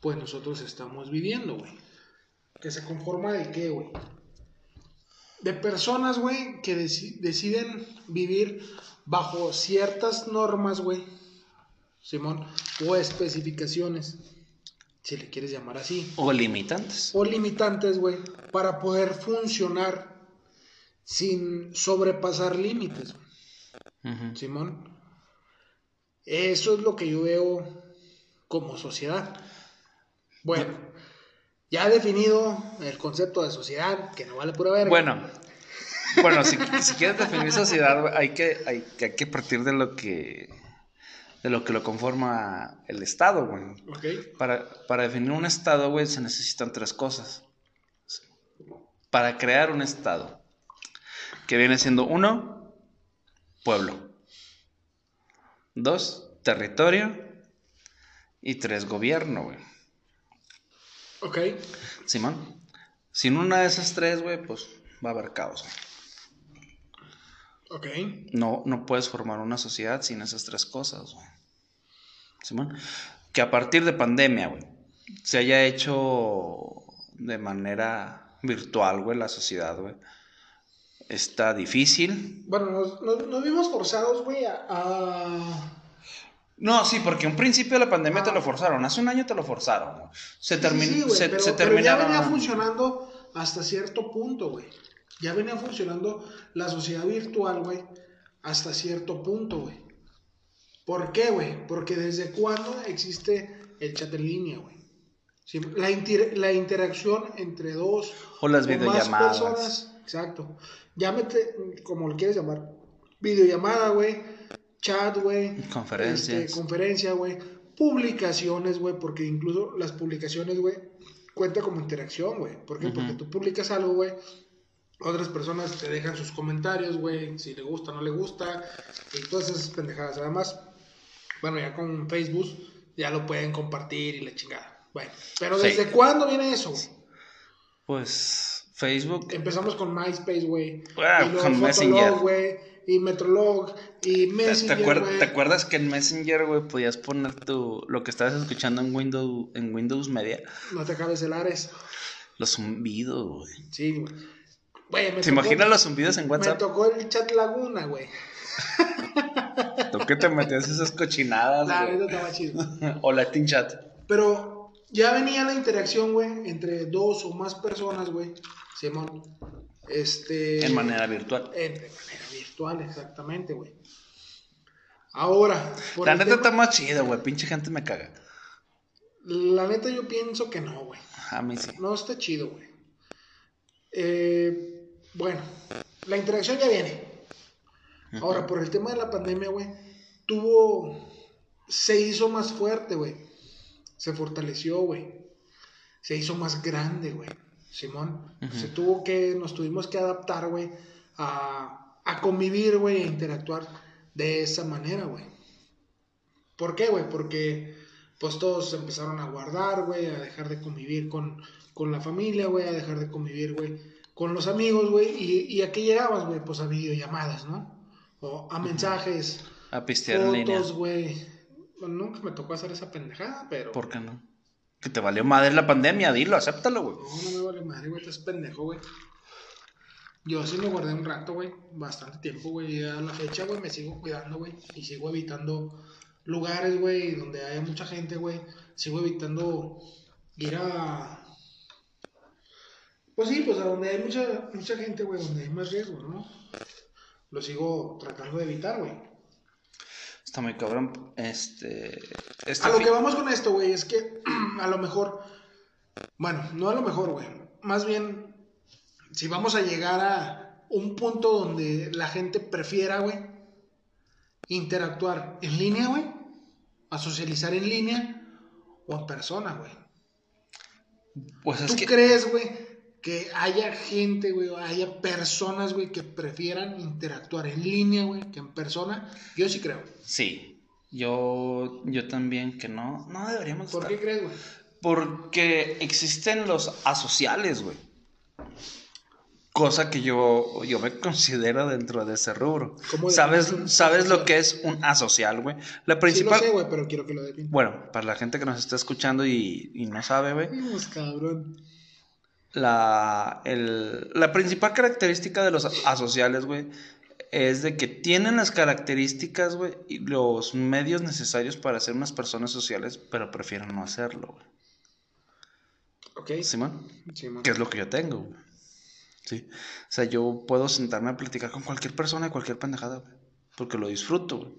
pues, nosotros estamos viviendo, güey. Que se conforma de qué, güey? De personas, güey, que deci- deciden vivir bajo ciertas normas, güey. Simón. O especificaciones, si le quieres llamar así O limitantes. o limitantes, güey, para poder funcionar sin sobrepasar límites. Simón. Eso es lo que yo veo como sociedad. Bueno, ya definido el concepto de sociedad, que no vale pura verga. Bueno, bueno, si, si quieres definir sociedad, hay que, hay, que- hay que partir de lo que de lo que lo conforma el Estado, güey. Para, para definir un Estado, güey, se necesitan tres cosas. para crear un estado que viene siendo uno, pueblo, dos, territorio y tres, gobierno, güey. Ok. Simón, sin una de esas tres, güey, pues va a haber caos. Ok. No, no puedes formar una sociedad sin esas tres cosas, güey. Simón, que a partir de pandemia, güey, se haya hecho de manera virtual, güey, la sociedad, güey. Está difícil. Bueno, nos, nos- nos vimos forzados, güey, a, a- No, sí, porque un principio de la pandemia te Ah. lo forzaron. Hace un año te lo forzaron. güey. Se, terminó sí, güey, se, pero, se pero ya terminaba- venía funcionando hasta cierto punto, güey. Ya venía funcionando la sociedad virtual, güey, hasta cierto punto, güey. ¿Por qué, güey? Porque desde cuándo existe el chat en línea, güey. Sí, la, inter- la interacción entre dos O las videollamadas. personas, exacto. Llámete, como lo quieres llamar, videollamada, güey, chat, güey, Conferencias. este, conferencia, güey, publicaciones, güey, porque incluso las publicaciones, güey, cuenta como interacción, güey. ¿Por qué? Porque tú publicas algo, güey, otras personas te dejan sus comentarios, güey, si le gusta, no le gusta, y todas esas pendejadas. Además, bueno, ya con Facebook ya lo pueden compartir y la chingada. Bueno, pero Sí. ¿desde cuándo viene eso, güey? Pues Facebook. Empezamos con MySpace, güey. Ah, y con Messenger. güey. Y Metrolog. Y ¿Te, Messenger, acuer- güey. te acuerdas que en Messenger, güey, podías poner tu, lo que estabas escuchando en Windows, en Windows Media? No te acabes el Ares. Los zumbidos, güey. Sí, güey. Me ¿Te tocó- imaginas los zumbidos en Me WhatsApp? tocó el chat Laguna, güey. *laughs* ¿Tú que te metías esas cochinadas, La neta estaba chido. *laughs* O Latin Chat. Pero ya venía la interacción, güey, entre dos o más personas, güey. Simón. Este. En manera virtual. En de manera virtual, exactamente, güey. Ahora, por La neta tema- está más chida, güey. Pinche gente me caga. la neta yo pienso que no, güey. A mí sí. No está chido, güey. Eh, bueno, la interacción ya viene. Ahora, por el tema de la pandemia, güey, tuvo. Se hizo más fuerte, güey. Se fortaleció, güey. Se hizo más grande, güey. Simón. Ujú. Se tuvo que. Nos tuvimos que adaptar, güey, a, a convivir, güey, e interactuar de esa manera, güey. ¿Por qué, güey? Porque pues todos empezaron a guardar, güey, a dejar de convivir con, con la familia, güey, a dejar de convivir, güey, con los amigos, güey, y, y a qué llegabas, güey, pues a videollamadas, ¿no? O a mensajes, A pistear fotos, güey. Bueno, nunca me tocó hacer esa pendejada, pero... ¿Por qué no? Que te valió madre la pandemia, dilo, acéptalo, güey. No, no me vale madre, güey, estás pendejo, güey. Yo sí me guardé un rato, güey, bastante tiempo, güey, y a la fecha, güey, me sigo cuidando, güey, y sigo evitando lugares, güey, donde haya mucha gente, güey, sigo evitando ir a... Pues sí, pues a donde hay mucha, mucha gente, güey, donde hay más riesgo, ¿no? Lo sigo tratando de evitar, güey. Está muy cabrón. Este. este A lo que vamos con esto, güey, es que *clears throat* a lo mejor, bueno, no a lo mejor, güey, más bien, si vamos a llegar a un punto donde la gente prefiera, güey, interactuar en línea, güey, a socializar en línea o en persona, güey. Pues es ¿Tú que. crees, güey, que haya gente, güey, haya personas, güey, que prefieran interactuar en línea, güey, que en persona? Yo sí creo. Sí. Yo, yo también que no. No deberíamos ¿Por estar. qué crees, güey? Porque existen los asociales, güey. Cosa que yo, yo me considero dentro de ese rubro. ¿Cómo ¿Sabes, ¿sabes lo que es un asocial, güey? La Sí principal. lo sé, güey, pero quiero que lo definas. Bueno, para la gente que nos está escuchando y, y no sabe, güey. Cabrón. La, el- la principal característica de los asociales, güey, es de que tienen las características, güey, y los medios necesarios para ser unas personas sociales, pero prefieren no hacerlo, güey. Ok. ¿Simón? Sí, man. Que es lo que yo tengo, güey. Sí. O sea, yo puedo sentarme a platicar con cualquier persona cualquier pendejada, güey. Porque lo disfruto, güey.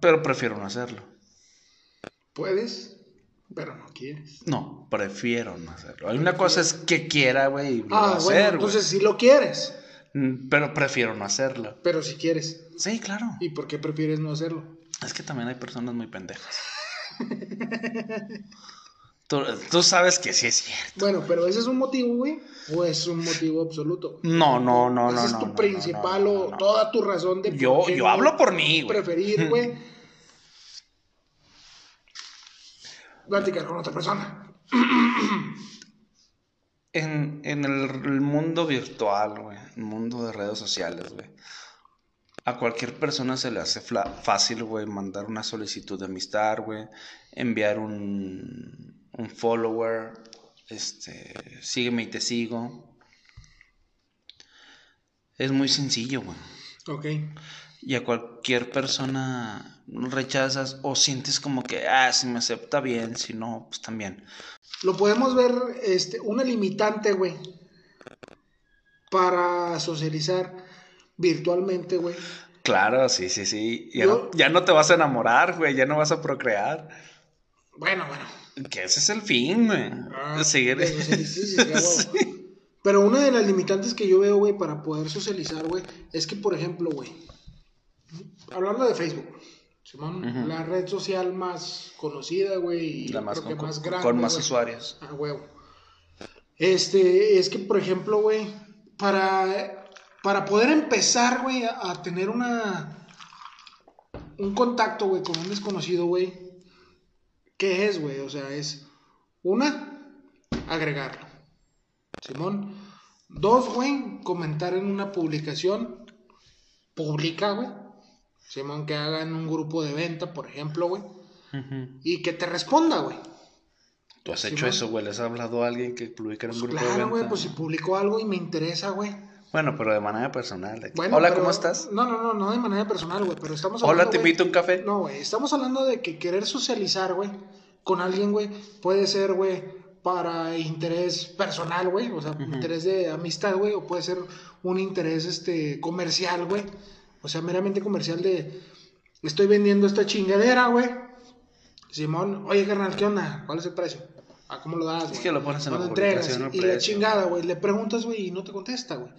Pero prefiero no hacerlo. Puedes, pero no quieres. No, prefiero no hacerlo. Hay una cosa es que quiera, güey, y lo Ah, hacer, bueno, güey. entonces sí lo quieres, Mm, Pero prefiero no hacerlo. pero si quieres. Sí, claro. ¿Y por qué prefieres no hacerlo? Es que también hay personas muy pendejas. *laughs* Tú, tú sabes que sí es cierto. Bueno, pero ese es un motivo, güey, o es un motivo absoluto. No, no, no, Ese no. es tu no, principal no, o no, toda tu razón de Yo, yo hablo por mí, güey. preferir, güey, *laughs* platicar con otra persona. *clears throat* En, en el, el mundo virtual, güey, el mundo de redes sociales, güey. A cualquier persona se le hace fácil, güey, mandar una solicitud de amistad, güey, enviar un, un follower, este, sígueme y te sigo. Es muy sencillo, güey. Ok. Y a cualquier persona rechazas o sientes como que, ah, si me acepta bien, si no, pues también. Lo podemos ver, este, una limitante, güey, para socializar virtualmente, güey. Claro, sí, sí, sí. Ya, Yo- no, ya no te vas a enamorar, güey, ya no vas a procrear. Bueno, bueno. Que ese es el fin, güey. Ah, Seguir. *laughs* sí. Pero una de las limitantes que yo veo, güey, para poder socializar, güey, es que, por ejemplo, güey, hablando de Facebook, Simón, la red social más conocida, güey, y La más creo que con, más con- grande, con más usuarios. Ah, huevo. Este, es que, por ejemplo, güey, para, para poder empezar, güey, a, a tener una, un contacto, güey, con un desconocido, güey, ¿qué es, güey? O sea, es, una, agregarlo. Simón. Dos, güey, comentar en una publicación pública, güey. Simón, que haga en un grupo de venta, por ejemplo, güey. Y que te responda, güey. Tú has hecho eso, güey. Les has hablado a alguien que publica en un grupo de Claro, güey, venta? pues si publicó algo y me interesa, güey. Bueno, pero de manera personal. de que, Bueno, Hola, pero- ¿cómo estás? No, no, no, no de manera personal, güey, pero estamos Hola, hablando, te güey- invito un café. No, güey, estamos hablando de que querer socializar, güey, con alguien, güey, puede ser, güey, para interés personal, güey, o sea, interés de amistad, güey, o puede ser un interés, este, comercial, güey, o sea, meramente comercial de, estoy vendiendo esta chingadera, güey, Simón, oye, carnal, ¿qué onda? ¿Cuál es el precio? ¿A cómo lo das, güey? que lo pones en la ¿Cuándo entregas? publicación, Y la chingada, güey, le preguntas, güey, y no te contesta, güey,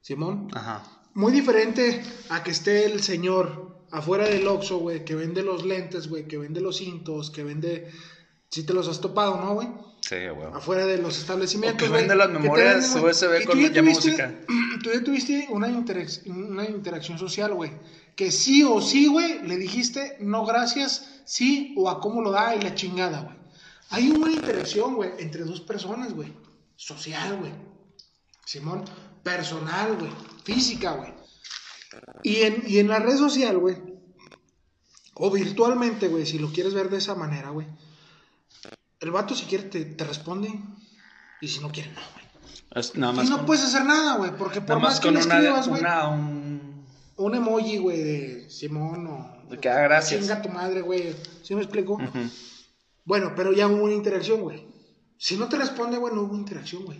Simón, Ajá. muy diferente a que esté el señor afuera del Oxxo, güey, que vende los lentes, güey, que vende los cintos, que vende... Si te los has topado, ¿no, güey? Sí, güey. Afuera de los establecimientos, O que güey, vende las memorias venden, USB y con ya tuviste- música. *clears throat* Tú ya tuviste una, interac- una interacción social, güey, que sí o sí, güey, le dijiste no gracias, sí o a cómo lo da y la chingada, güey. Hay una interacción, güey, entre dos personas, güey, social, güey. Simón, personal, güey, física, güey. Y en, y en la red social, güey, o virtualmente, güey, si lo quieres ver de esa manera, güey, el vato si quiere te, te responde y si no quiere, no, güey. Es nada Y más no con, puedes hacer nada, güey, porque por nada más, más que con le una, escribas, güey, una, un... un emoji, güey, de Simón o... De que, ah, gracias. Chinga tu madre, güey. ¿Sí me explico? Bueno, pero ya hubo una interacción, güey. Si no te responde, güey, no hubo interacción, güey.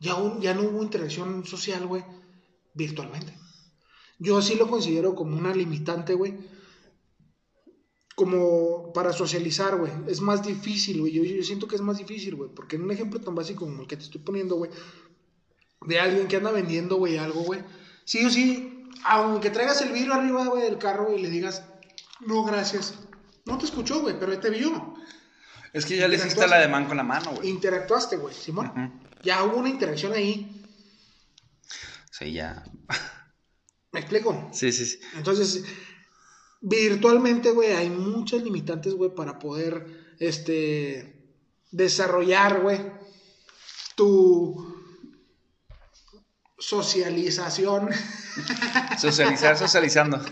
Ya, un- ya no hubo interacción social, güey, virtualmente. Yo sí lo considero como una limitante, güey. Como para socializar, güey. Es más difícil, güey. Yo, yo siento que es más difícil, güey. Porque en un ejemplo tan básico como el que te estoy poniendo, güey. De alguien que anda vendiendo, güey, algo, güey. Sí o sí, aunque traigas el vidrio arriba, güey, del carro y le digas, no, gracias. No te escuchó, güey, pero te vio. Es que ya le hiciste la de man con la mano, güey. Interactuaste, güey, Simón. Ya hubo una interacción ahí. Sí, ya. ¿Me explico? Sí, sí, sí. Entonces, virtualmente, güey, hay muchas limitantes, güey, para poder, este, desarrollar, güey, tu socialización. *laughs* Socializar, socializando. *laughs*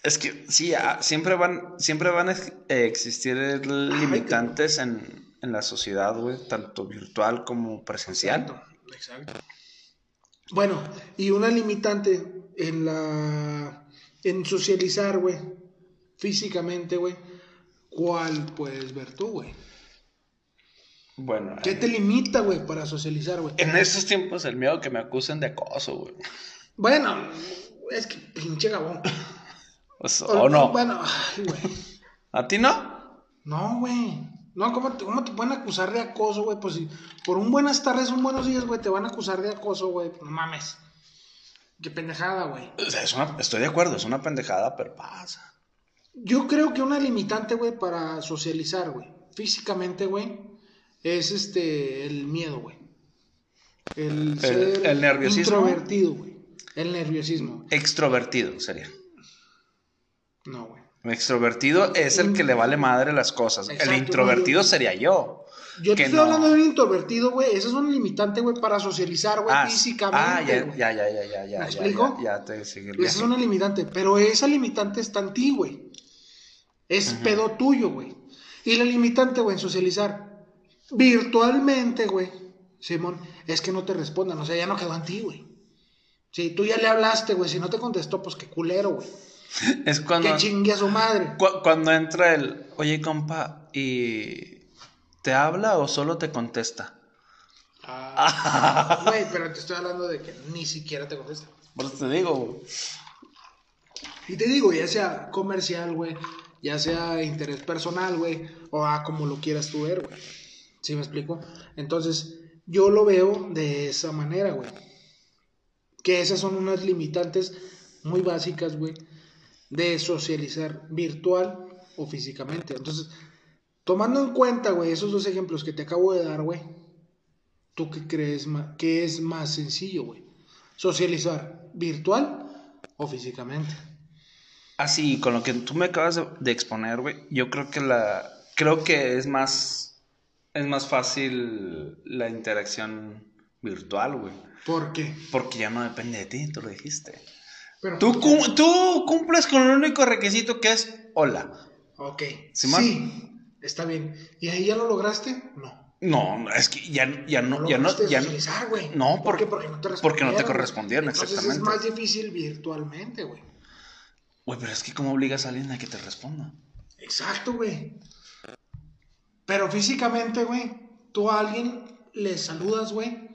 Es que sí, ah, siempre van, siempre van a eh, existir limitantes en, en la sociedad, güey, tanto virtual como presencial. Exacto, exacto. Bueno, y una limitante en la en socializar, güey, físicamente, güey, ¿cuál puedes ver tú, güey? Bueno, ¿Qué te limita, güey, para socializar, güey? en estos tiempos el miedo que me acusen de acoso, güey. Bueno, es que pinche gabón. *laughs* O, ¿o no? Bueno, ay, güey. ¿A ti no? No, güey. No, ¿cómo te, ¿cómo te pueden acusar de acoso, güey? Pues si por un buenas tardes, un buenos días, güey, te van a acusar de acoso, güey. No mames. Qué pendejada, güey. O sea, es una- estoy de acuerdo, es una pendejada, pero pasa. Yo creo que una limitante, güey, para socializar, güey, físicamente, güey, es este, el miedo, güey. El, El- ser el nerviosismo. Introvertido, güey. El nerviosismo. Extrovertido sería. No, güey. Extrovertido es el que le vale madre las cosas. Exacto, el introvertido sería yo. Yo te estoy no. hablando de un introvertido, güey. Ese es un limitante, güey, para socializar, güey, Ah, físicamente. ah, ya, ya, ya, ya, ya, ya, ¿Me explico? ya, ya te sigue el Esa es una limitante, pero esa limitante está en ti, güey. Es pedo tuyo, güey. Y la limitante, güey, en socializar virtualmente, güey, Simón, es que no te respondan, o sea, ya no quedó en ti, güey. Si tú ya le hablaste, güey, si no te contestó, pues qué culero, güey. *laughs* Es cuando, Que chingue a su madre. cu- cuando entra el, oye, compa, ¿y te habla o solo te contesta? Ah, *laughs* Güey, pero te estoy hablando de que ni siquiera te contesta. Por eso te digo, güey. Y te digo, ya sea comercial, güey, ya sea interés personal, güey, o a como lo quieras tú ver, güey. ¿Sí me explico? Entonces, yo lo veo de esa manera, güey. Que esas son unas limitantes muy básicas, güey, de socializar virtual o físicamente. Entonces, tomando en cuenta, güey, esos dos ejemplos que te acabo de dar, güey, ¿tú qué crees que es más sencillo, güey? Socializar virtual o físicamente. Así, con lo que tú me acabas de, de exponer, güey, yo creo que la, creo que es más, es más fácil la interacción virtual, güey. ¿Por qué? Porque ya no depende de ti, tú lo dijiste. Pero Tú, cum- tú cumples con el único requisito que es hola. Ok. Sí, está bien. ¿Y ahí ya lo lograste? No. No, es que ya, ya no, No ya no, ya no. socializar, güey. No, ¿Por porque-? Porque no te porque no te respondieron. correspondieron, Entonces exactamente. es más difícil virtualmente, güey. Güey, pero es que cómo obligas a alguien a que te responda. Exacto, güey. Pero físicamente, güey, tú a alguien le saludas, güey,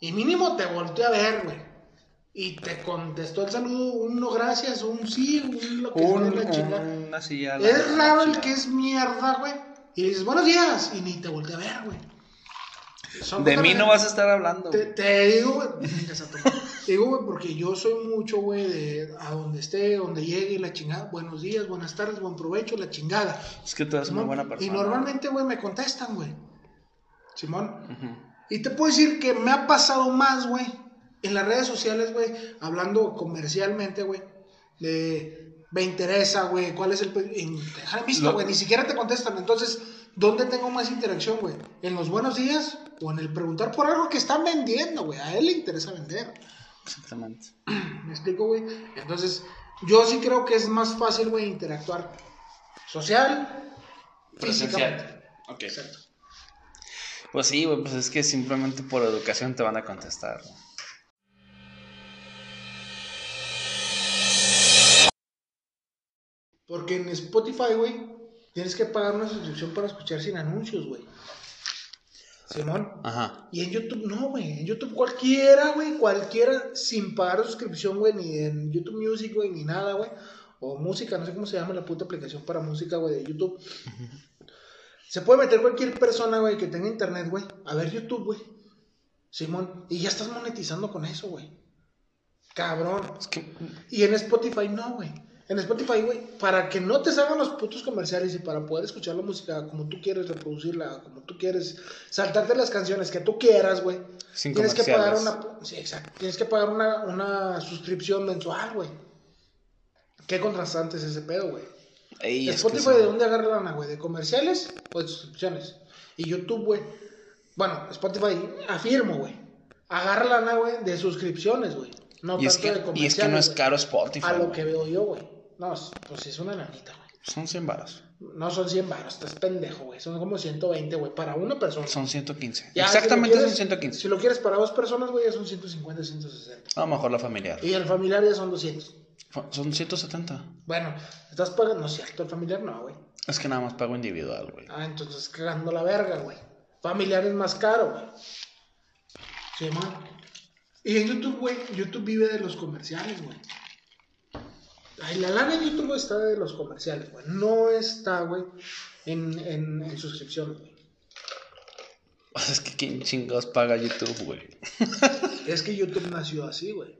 y mínimo te voltea a ver, güey. Y te contestó el saludo, un no gracias, un sí, un lo que sea Un, de la chingada. un- así ya la- Es raro el que es mierda, güey. Y le dices, buenos días, y ni te voltea a ver, güey. Son De mí no vas a estar hablando. Te, te digo, güey. *laughs* Te digo, güey, porque yo soy mucho, güey, de a donde esté, donde llegue, la chingada. Buenos días, buenas tardes, buen provecho, la chingada. Es que tú eres una buena persona. Y normalmente, güey, me contestan, güey. Simón. Y te puedo decir que me ha pasado más, güey, en las redes sociales, güey, hablando comercialmente, güey, de me interesa, güey, cuál es el... dejar visto, güey, ni siquiera te contestan. Entonces, ¿dónde tengo más interacción, güey? ¿En los buenos días o en el preguntar por algo que están vendiendo, güey? A él le interesa vender. Exactamente. *clears throat* ¿Me explico, güey? Entonces, yo sí creo que es más fácil, güey, interactuar social, físicamente. Ok. Exacto. Pues sí, güey, pues es que simplemente por educación te van a contestar. ¿no? Porque en Spotify, güey, tienes que pagar una suscripción para escuchar sin anuncios, güey. Simón. Ajá. Y en YouTube no, güey. En YouTube cualquiera, güey, cualquiera sin pagar suscripción, güey, ni en YouTube Music, güey, ni nada, güey. O música, no sé cómo se llama la puta aplicación para música, güey, de YouTube. Se puede meter cualquier persona, güey, que tenga internet, güey, a ver YouTube, güey. Simón. Y ya estás monetizando con eso, güey. Cabrón. Es que Y en Spotify no, güey. En Spotify, güey, para que no te salgan los putos comerciales y para poder escuchar la música como tú quieres, reproducirla como tú quieres, saltarte las canciones que tú quieras, güey. Sin Tienes que pagar una, sí, exacto. Tienes que pagar una, una suscripción mensual, güey. Qué contrastante es ese pedo, güey. Ey, es que Spotify. ¿de dónde agarra lana, güey? ¿De comerciales o de suscripciones? Y YouTube, güey. Bueno, Spotify, afirmo, güey. Agarra lana, güey, de suscripciones, güey. No Y es, tanto de que, comerciales. y es que no es caro Spotify. A lo que veo yo, güey. No, es- pues es una lanita, güey. Son 100 baros. No son 100 baros, estás pendejo, güey. Son como 120, güey, para una persona. Son 115. Ya, Exactamente si lo son quieres- 115. Si lo quieres para dos personas, güey, ya son 150, 160. A lo mejor la familiar. Y el familiar ya son 200. Son 170. Bueno, estás pagando, no es cierto, el familiar no, güey. Es que nada más pago individual, güey. Ah, entonces cagando la verga, güey. Familiar es más caro, güey. Sí, man. Y en YouTube, güey, YouTube vive de los comerciales, güey. Ay, la lana en YouTube está de los comerciales, güey. No está, güey, en, en, en suscripción, güey. O *laughs* sea, es que quién chingados paga YouTube, güey. *laughs* Es que YouTube nació así, güey.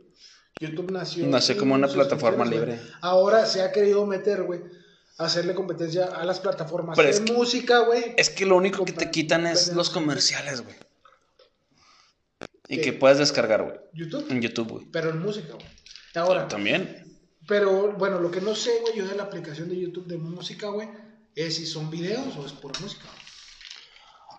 YouTube nació. Nació como una plataforma libre. Ahora se ha querido meter, güey, hacerle competencia a las plataformas Pero de es que- música, güey. Es que lo único que te quitan es los comerciales, güey. Y ¿Qué? que puedes descargar, güey. YouTube, En YouTube, güey. pero en música, güey. Ahora, También. Pero bueno, lo que no sé, güey, yo de la aplicación de YouTube de música, güey, es si son videos o es pura música.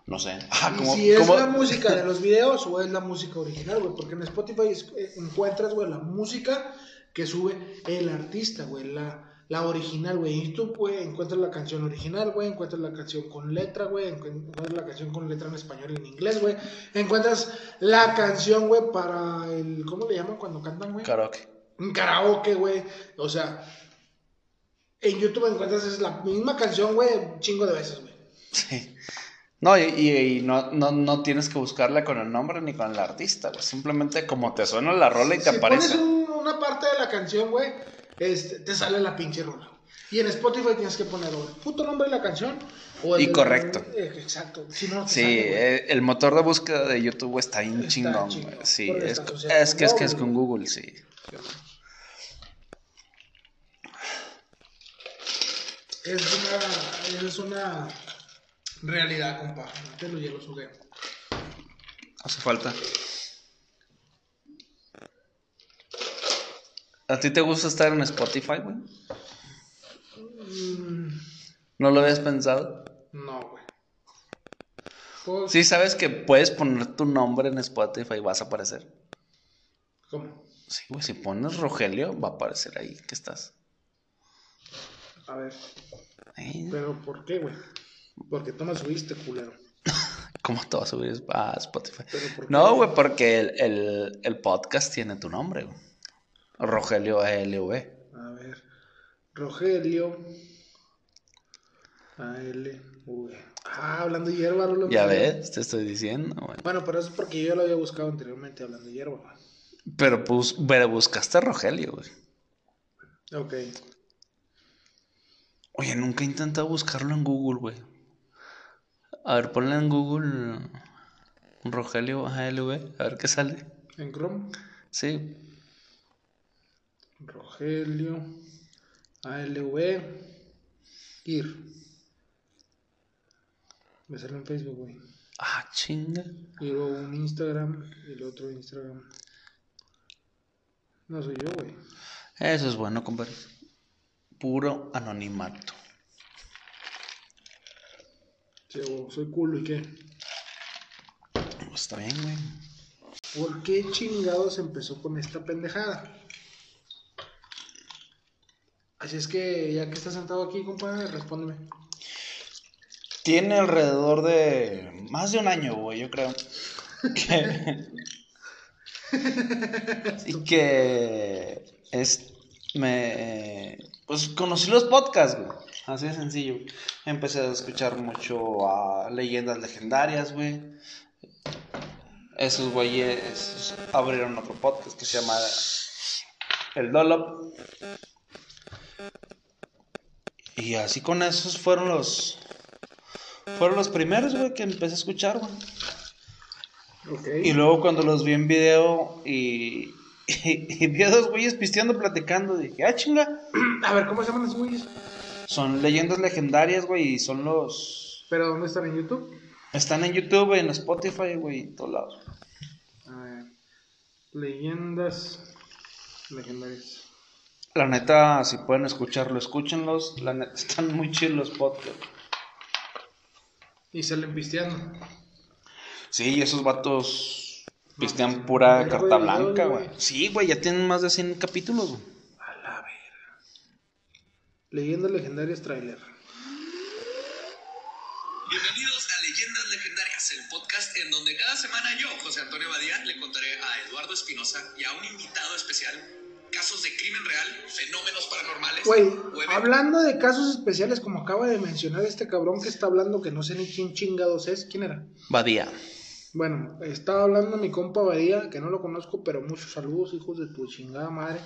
No sé. Ah, si es la música de los videos o es la música original, güey, porque en Spotify eh, encuentras, güey, la música que sube el artista, güey, la, la original, güey. En YouTube, güey, encuentras la canción original, güey, encuentras la canción con letra, güey, encuentras la canción con letra en español y en inglés, güey. Encuentras la canción, güey, para el, ¿cómo le llaman cuando cantan, güey? Karaoke. Un karaoke, güey. O sea, en YouTube encuentras es la misma canción, güey, un chingo de veces, güey. Sí. No, y, y- y no, no, no tienes que buscarla con el nombre ni con el artista, güey. Simplemente como te suena la rola y te si aparece. pones un- una parte de la canción, güey, este, te sale la pinche rola. Y en Spotify tienes que poner el puto nombre de la canción o el Y correcto. eh, exacto. Si no, Sí, sale, eh, el motor de búsqueda de YouTube está bien chingón, güey. Sí, es, es que es que es con Google, sí. Es una, es una realidad, compa. Te lo llevo su dedo. Hace falta. ¿A ti te gusta estar en Spotify, güey? Mm, ¿No lo habías pensado? no, güey. Pues, Sí, sabes que puedes poner tu nombre en Spotify y vas a aparecer. ¿Cómo? Sí, güey, si pones Rogelio, va a aparecer ahí que estás. A ver. ¿Pero por qué, güey? Porque tú me subiste, culero. *laughs* ¿Cómo te vas a subir a Spotify? No, güey, porque el, el- el podcast tiene tu nombre, güey. Rogelio ALV. A ver. Rogelio. ALV. Ah, hablando de hierba, Rulo. Ya ves, te estoy diciendo, güey. Bueno, pero eso es porque yo lo había buscado anteriormente hablando de hierba. Pero, pues, pero buscaste a Rogelio, güey. Ok. Oye, nunca he intentado buscarlo en Google, güey. A ver, ponle en Google Rogelio ALV, a ver qué sale. En Chrome. Sí, Rogelio. ALV. IR. Me sale en Facebook, güey. ah, chinga. Y luego un Instagram. Y el otro Instagram. No soy yo, güey. Eso es bueno, compadre. Puro anonimato. Sí, soy culo y qué. Pues está bien, güey. ¿Por qué chingados empezó con esta pendejada? Así es que ya que estás sentado aquí, compadre, respóndeme. Tiene alrededor de más de un año, güey, yo creo. Que... *laughs* y que es me pues conocí los podcasts, güey. Así de sencillo. Empecé a escuchar mucho a leyendas legendarias, güey. Esos güeyes abrieron otro podcast que se llama El Dolop. Y así con esos fueron los fueron los primeros, güey, que empecé a escuchar, güey. Y luego cuando los vi en video y, *laughs* y, vi a dos güeyes pisteando, platicando, dije, ah, chinga. *clears throat* A ver, ¿cómo se llaman esos güeyes? Son leyendas legendarias, güey, y son los... ¿Pero dónde están en YouTube? Están en YouTube, en Spotify, güey, en todos lados. A ver. Leyendas legendarias. La neta, si pueden escucharlo, escúchenlos. La neta, *laughs* están muy chidos los podcasts. Y salen pisteando. Sí, esos vatos pistean pura carta blanca, güey. Sí, güey, ya tienen más de 100 capítulos, güey. A la verga. Leyendas legendarias trailer. Bienvenidos a Leyendas Legendarias, el podcast en donde cada semana yo, José Antonio Badía, le contaré a Eduardo Espinosa y a un invitado especial casos de crimen real, fenómenos paranormales. Güey, hablando de casos especiales, como acaba de mencionar este cabrón que está hablando, que no sé ni quién chingados es, ¿quién era? Badía. Bueno, estaba hablando mi compa Badía, que no lo conozco, pero muchos saludos, hijos de tu chingada madre.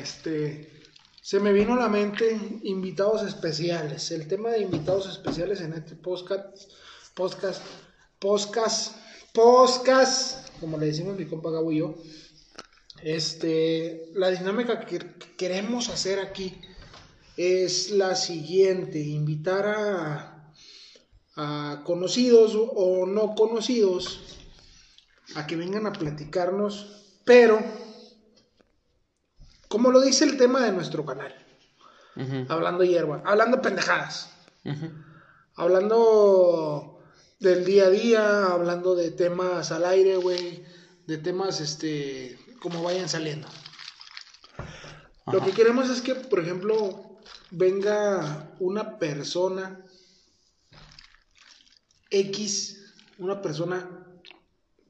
Este, se me vino a la mente invitados especiales. El tema de invitados especiales en este podcast, podcast, podcast, podcast, como le decimos mi compa Gabo y yo. Este, la dinámica que que queremos hacer aquí es la siguiente, invitar a, a conocidos o no conocidos a que vengan a platicarnos, pero como lo dice el tema de nuestro canal, hablando hierba, hablando pendejadas, hablando del día a día, hablando de temas al aire, güey, de temas, este, como vayan saliendo. Lo que queremos es que, por ejemplo, venga una persona X, una persona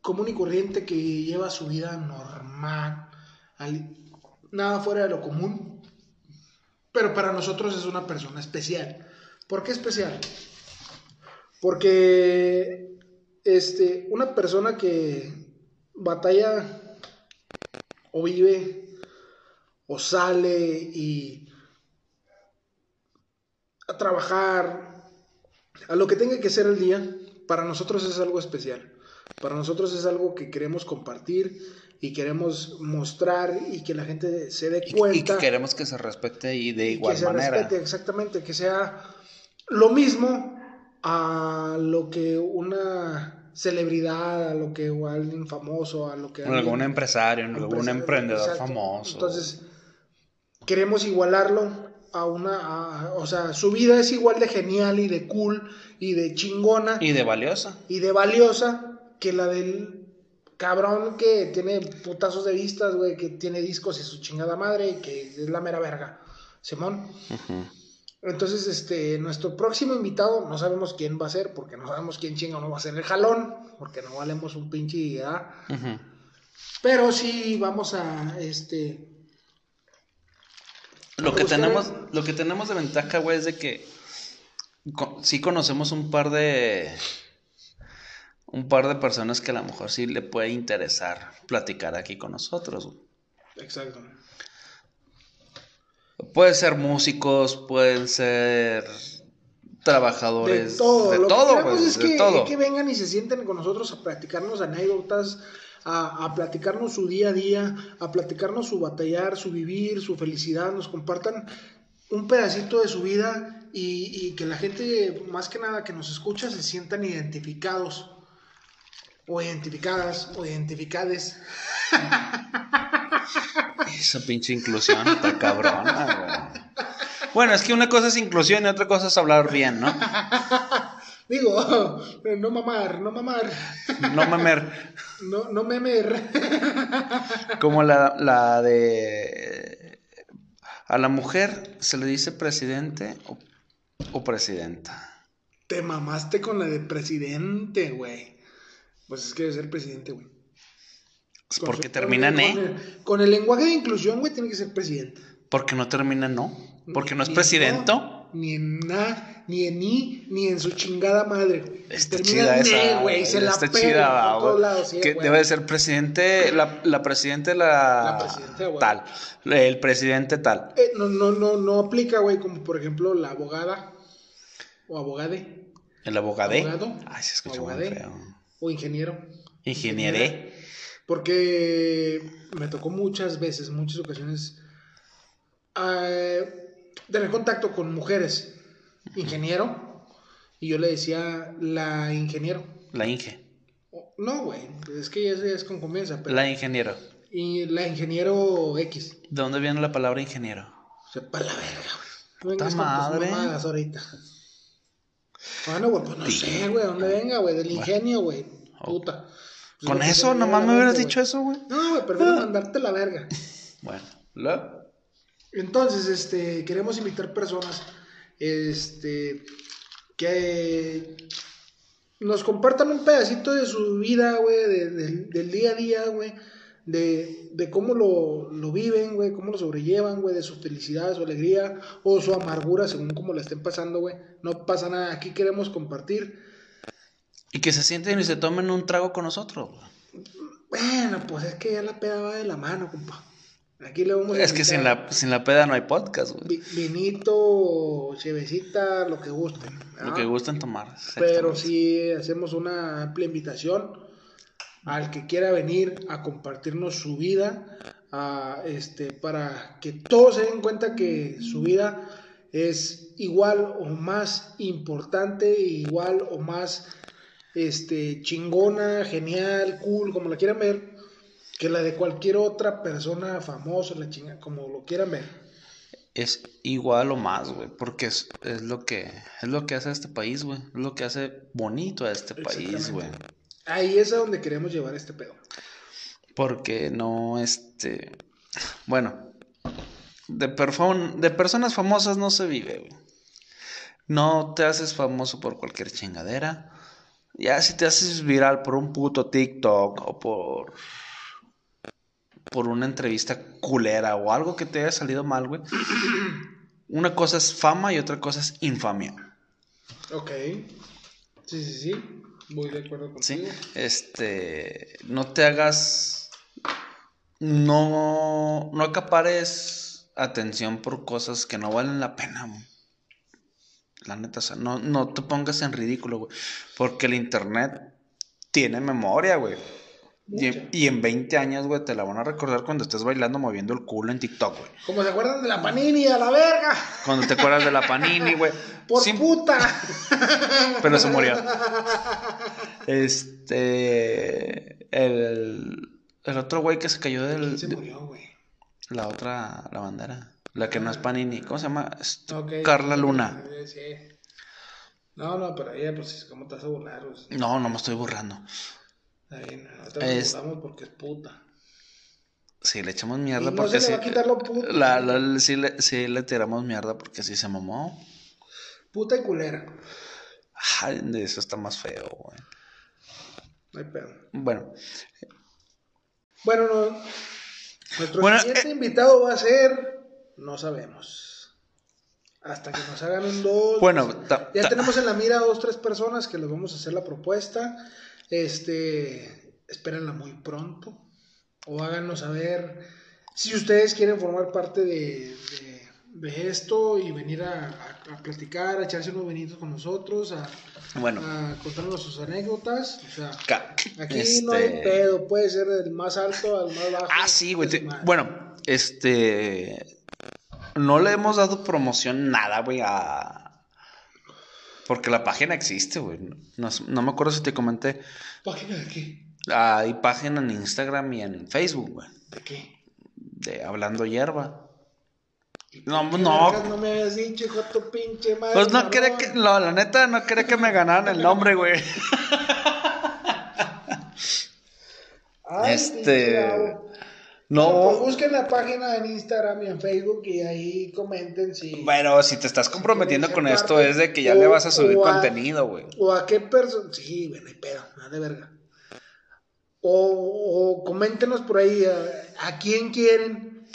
común y corriente que lleva su vida normal, al- nada fuera de lo común, pero para nosotros es una persona especial. ¿Por qué especial? Porque este, una persona que batalla o vive o sale y a trabajar, a lo que tenga que ser el día, para nosotros es algo especial. Para nosotros es algo que queremos compartir y queremos mostrar y que la gente se dé cuenta. y que queremos que se respete y de y igual que se manera. respete, exactamente, que sea lo mismo a lo que una celebridad, a lo que alguien famoso, a lo que Algún alguien- empresario, algún emprendedor exacto. famoso. Entonces, queremos igualarlo a una, a- o sea, su vida es igual de genial y de cool y de chingona y de valiosa. y de valiosa que la del cabrón que tiene putazos de vistas, güey, que tiene discos y su chingada madre y que es la mera verga. Simón. Entonces, este, nuestro próximo invitado, no sabemos quién va a ser, porque no sabemos quién chinga no va a ser el jalón, porque no valemos un pinche. Ujú. Pero sí vamos a, este, Lo que tenemos, lo que tenemos de ventaja, güey, es de que co- sí conocemos un par de un par de personas que a lo mejor sí le puede interesar platicar aquí con nosotros. güey. exacto. Pueden ser músicos, pueden ser trabajadores, De todo. de Lo todo, que güey, es de que, todo. que vengan y se sienten con nosotros a platicarnos anécdotas, a, a platicarnos su día a día, a platicarnos su batallar, su vivir, su felicidad, nos compartan un pedacito de su vida y, y que la gente, más que nada que nos escucha, se sientan identificados o identificadas o identificades. *laughs* Esa pinche inclusión está cabrona, güey. Bueno, es que una cosa es inclusión y otra cosa es hablar bien, ¿no? *laughs* Digo, *laughs* no mamar, no mamar, No mamer. *laughs* no, no memer. *laughs* Como la, la de... A la mujer se le dice presidente o, o presidenta. Te mamaste con la de presidente, güey. Pues es que debe ser presidente, güey. Es Con porque su- termina en con el, con el lenguaje de inclusión, güey, tiene que ser presidente. Porque no termina no. Porque no es presidente. no, Ni en na, ni en ni, ni en su chingada madre. Está Termina chida en esa. ne, güey. Se la está pega chida, por lados, sí, Que debe de ser presidente, la, la presidente, la, La presidenta, güey. tal. El presidente tal. Eh, no, no, no, no aplica, güey, como por ejemplo la abogada o abogade El abogadé. Abogado. Ay, se escucha muy feo. o ingeniero. Ingenieré. Porque me tocó muchas veces, muchas ocasiones, eh, tener contacto con mujeres, ingeniero, y yo le decía la ingeniero. La Inge. No, güey, es que eso ya es con comienza, pero... La ingeniero. Y la ingeniero X. ¿De dónde viene la palabra ingeniero? Sepa la verga, güey. Puta con madre. mamadas ahorita. Bueno, güey, pues no sé, güey, ¿dónde venga, güey? Del ingenio, güey. Puta. Pues Con lo eso, nomás me hubieras dicho eso, güey. No, güey, prefiero mandarte la verga. Bueno, luego. Entonces, este, queremos invitar personas, este, que nos compartan un pedacito de su vida, güey, de- del- del día a día, güey, de, de cómo lo, lo viven, güey, cómo lo sobrellevan, güey, de su felicidad, su alegría o su amargura, según cómo la estén pasando, güey. No pasa nada, aquí queremos compartir. Y que se sienten y se tomen un trago con nosotros. güey. Bueno, pues es que ya la peda va de la mano, compa. Aquí le vamos a Es que sin la, sin la peda no hay podcast, güey. vi- vinito, chevecita, lo que gusten. Lo que gustan tomar. Pero exactamente. sí hacemos una amplia invitación al que quiera venir a compartirnos su vida, a, este, para que todos se den cuenta que su vida es igual o más importante, igual o más este, chingona, genial, cool, como la quieran ver, que la de cualquier otra persona famosa, la chinga, como lo quieran ver. Es igual o más, güey, porque es, es lo que es lo que hace a este país, güey, es lo que hace bonito a este país, güey. Ahí es a donde queremos llevar este pedo. Porque no, este, bueno, de, perfon- de personas famosas no se vive, güey. No te haces famoso por cualquier chingadera. Ya si te haces viral por un puto TikTok o por por una entrevista culera o algo que te haya salido mal, güey. *clears throat* Una cosa es fama y otra cosa es infamia. Ok. Sí, sí, sí. Voy de acuerdo ¿Sí? contigo. Este, no te hagas, no, no acapares atención por cosas que no valen la pena. güey. La neta, o sea, no, no te pongas en ridículo, güey. Porque el internet tiene memoria, güey. Y, en 20 años, güey, te la van a recordar cuando estés bailando moviendo el culo en TikTok, güey. Como se acuerdan de la panini, a la verga. Cuando te acuerdas de la Panini, güey. *laughs* Por Sí, puta. *laughs* pero se murió. Este. El, el otro güey que se cayó del. Se murió, güey. La otra, la bandera. La que no es Panini. ¿Cómo se llama? Este, Ok. Carla Luna. Sí, sí. No, no, pero ella, pues, ¿cómo te vas a burlar? Pues, No, no me estoy burlando. Bien, nosotros Es- porque es puta. Sí, le echamos mierda no porque se le va a quitar lo puta. La, la- sí, le, sí le tiramos mierda porque sí se mamó. Puta y culera. Ay, eso está más feo, güey. No hay pedo. Bueno, Bueno, no, nuestro Bueno, siguiente eh. invitado va a ser. No sabemos. Hasta que nos hagan un dos. Bueno, no ta- ya tenemos en la mira a dos, tres personas que les vamos a hacer la propuesta. Este. Espérenla muy pronto. O háganos saber si ustedes quieren formar parte de, de- de esto y venir a, a- a platicar, a echarse unos vinitos con nosotros, a, bueno. a contarnos sus anécdotas. O sea, ca- aquí no hay este- pedo, puede ser del más alto al más bajo. Ah, sí, güey. Te-. Bueno, este. No le hemos dado promoción nada, güey, a. Porque la página existe, güey. No, no me acuerdo si te comenté. ¿Página de qué? Hay página en Instagram y en Facebook, güey. ¿De qué? De Hablando Hierba. No, ¿Qué no. No me habías dicho, hijo tu pinche madre. Pues no quería que. No, la neta, no quería que me ganaran el nombre, güey. *laughs* Este, Bueno, pues No. busquen la página en Instagram y en Facebook y ahí comenten si. Bueno, si te estás comprometiendo con esto es de que ya o- le vas a subir contenido, güey. O a qué persona. Sí, bueno, hay pedo, nada de verga. O, o coméntenos por ahí a, a quién quieren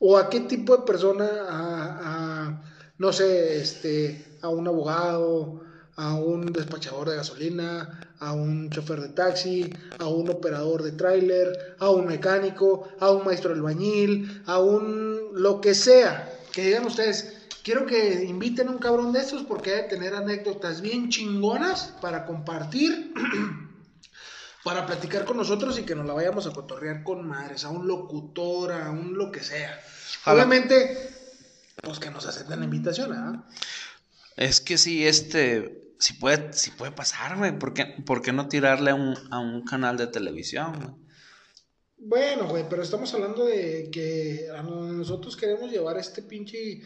o a qué tipo de persona, a, a, no sé, este, a un abogado, a un despachador de gasolina, a un chofer de taxi, a un operador de tráiler, a un mecánico, a un maestro albañil, a un lo que sea. Que digan ustedes, quiero que inviten a un cabrón de estos porque debe tener anécdotas bien chingonas para compartir. *clears throat* para platicar con nosotros y que nos la vayamos a cotorrear con madres, a un locutor, a un lo que sea. Obviamente, pues que nos acepten la invitación, ¿ah? Es que sí, este, sí puede, sí puede pasar, güey. ¿Por qué, por qué no tirarle a un, a un canal de televisión, güey? Bueno, güey, pero estamos hablando de que nosotros queremos llevar este pinche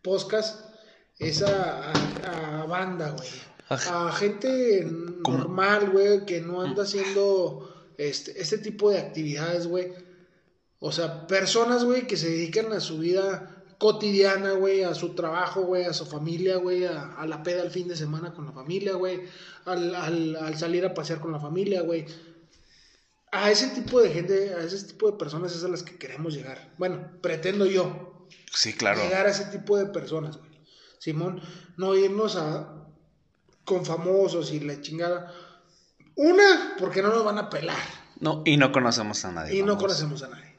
podcast esa a, a banda, güey. A gente ¿Cómo? normal, güey, que no anda haciendo este, este tipo de actividades, güey. O sea, personas, güey, que se dedican a su vida cotidiana, güey, a su trabajo, güey, a su familia, güey, a, a la peda el fin de semana con la familia, güey, al, al, al salir a pasear con la familia, güey. A ese tipo de gente, a ese tipo de personas es a las que queremos llegar. Bueno, pretendo yo Sí, claro. llegar a ese tipo de personas, güey. Simón, no irnos a con famosos y la chingada. Una, porque no nos van a pelar No, y no conocemos a nadie. y no conocemos a nadie.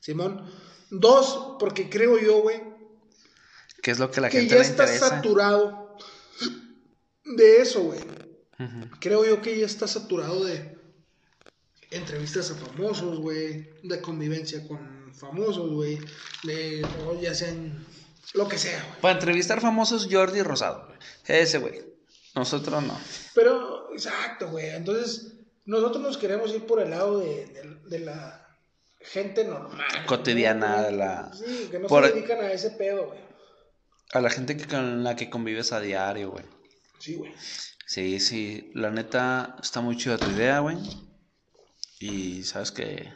Simón. Dos, porque creo yo, güey, ¿Qué es lo que la que gente ya le está interesa? saturado de eso, güey. Creo yo que ya está saturado de entrevistas a famosos, güey, de convivencia con famosos, güey, de ya sean lo que sea, güey. Para entrevistar famosos, Jordi Rosado, güey. Ese, güey. Nosotros no. Pero, exacto, güey. Entonces, nosotros nos queremos ir por el lado de, de- de la gente normal. Cotidiana, la- Sí, que no por- se dedican a ese pedo, güey. A la gente que, con la que convives a diario, güey. Sí, güey. Sí, sí. La neta, está muy chida tu idea, güey. Y sabes que.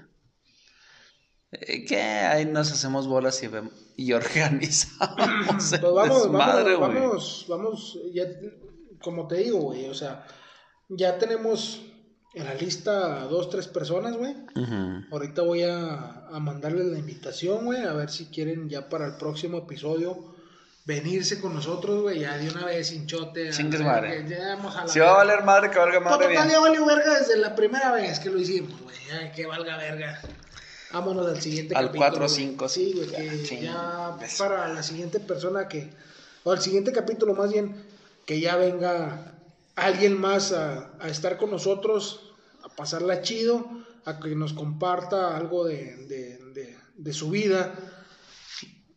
eh, que ahí nos hacemos bolas y, y organizamos. *laughs* el Pues vamos, desmadre, vamos, güey. vamos, vamos, ya, como te digo, güey, o sea, ya tenemos en la lista dos, tres personas, güey. Ujú. Ahorita voy a, a mandarles la invitación, güey, a ver si quieren ya para el próximo episodio venirse con nosotros, güey, ya de una vez sin chote. a Chingues madre. ya vamos a la Si va a valer madre, que valga Pues madre total, bien. ya valió verga desde la primera vez que lo hicimos, güey, ya que valga verga. Vámonos al siguiente Al capítulo. 4 o güey. 5, Sí, güey, que ching, ya para la siguiente persona que, o al siguiente capítulo más bien, que ya venga alguien más a, a estar con nosotros, a pasarla chido, a que nos comparta algo de, de, de, de su vida.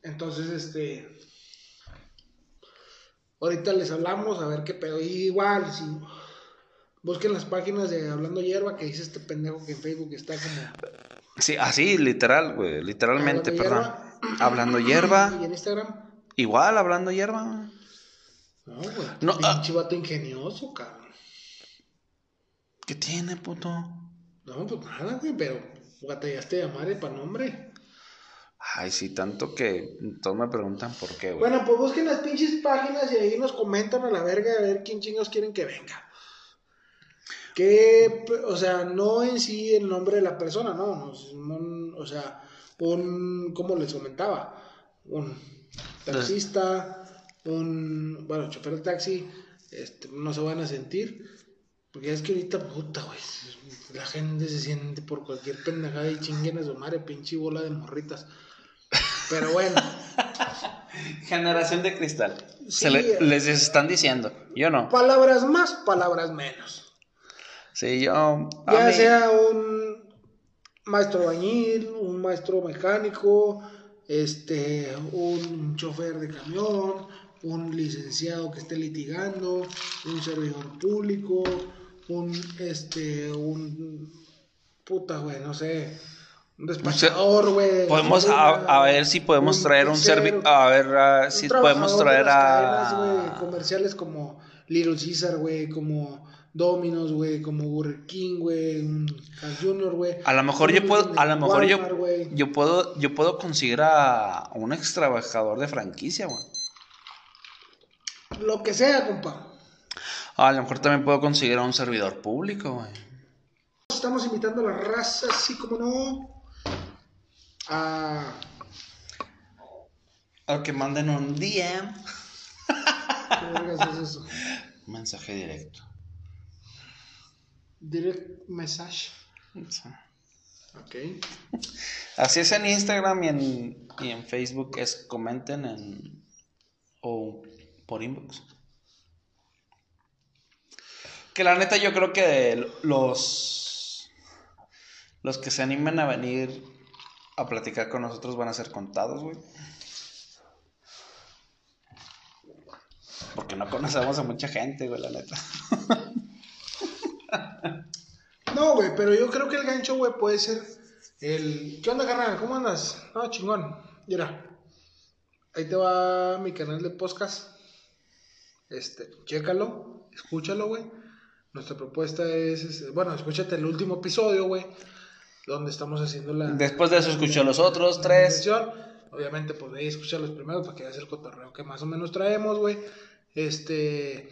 Entonces, este, ahorita les hablamos a ver qué pedo. Y igual, si busquen las páginas de Hablando Hierba, que dice este pendejo que en Facebook está como... Sí, así, literal, güey. Literalmente, Hablando perdón. hierba. Hablando hierba. *clears throat* Y en Instagram. Igual, hablando hierba. No, güey. No, ah. pinche vato ingenioso, cabrón. ¿Qué tiene, puto? No, pues nada, güey, pero batallaste de madre para nombre. Ay, sí, tanto que todos me preguntan por qué, güey. Bueno, pues busquen las pinches páginas y ahí nos comentan a la verga a ver quién chingos quieren que venga. Que, o sea, no en sí el nombre de la persona, no, no, o sea, un, como les comentaba, un taxista, un, bueno, chofer de taxi, este, no se van a sentir, porque es que ahorita, puta, güey, la gente se siente por cualquier pendejada y chinguen a su madre, pinche bola de morritas. Pero bueno. *laughs* Generación de cristal. Sí, Se le- les están diciendo. Yo no. Palabras más, palabras menos. Sí, yo. Ya mí- sea un maestro bañil, un maestro mecánico, este, un chofer de camión, un licenciado que esté litigando, un servidor público, un este, un puta, güey, no sé, un despachador, güey. Podemos a, a ver si podemos traer un servicio A ver si podemos traer a. güey, comerciales como Little Caesar, güey, como Domino's, güey, como Burger King, güey, Jr., güey. A lo mejor yo puedo, a lo mejor yo, yo puedo, yo puedo conseguir a un ex trabajador de franquicia, güey. Lo que sea, compa. A lo mejor también puedo conseguir a un servidor público, güey. Estamos invitando a la raza, así como no, a... O que manden un DM. ¿Qué vergas es eso? *laughs* Mensaje directo. Direct message. Sí. Ok. Así es en Instagram y en, y en Facebook es comenten en o por inbox. Que la neta yo creo que los los que se animen a venir a platicar con nosotros van a ser contados, güey. Porque no conocemos a mucha gente, güey, la neta. *laughs* No, güey, pero yo creo que el gancho, güey, puede ser el... ¿Qué onda, carnal? ¿Cómo andas? No, chingón. Mira, ahí te va mi canal de podcast. Este, chécalo, escúchalo, güey. Nuestra propuesta es, bueno, escúchate el último episodio, güey, donde estamos haciendo la... Después de eso escucho los otros tres. Obviamente, pues ahí escuchar los primeros para que veas el cotorreo que más o menos traemos, güey. Este...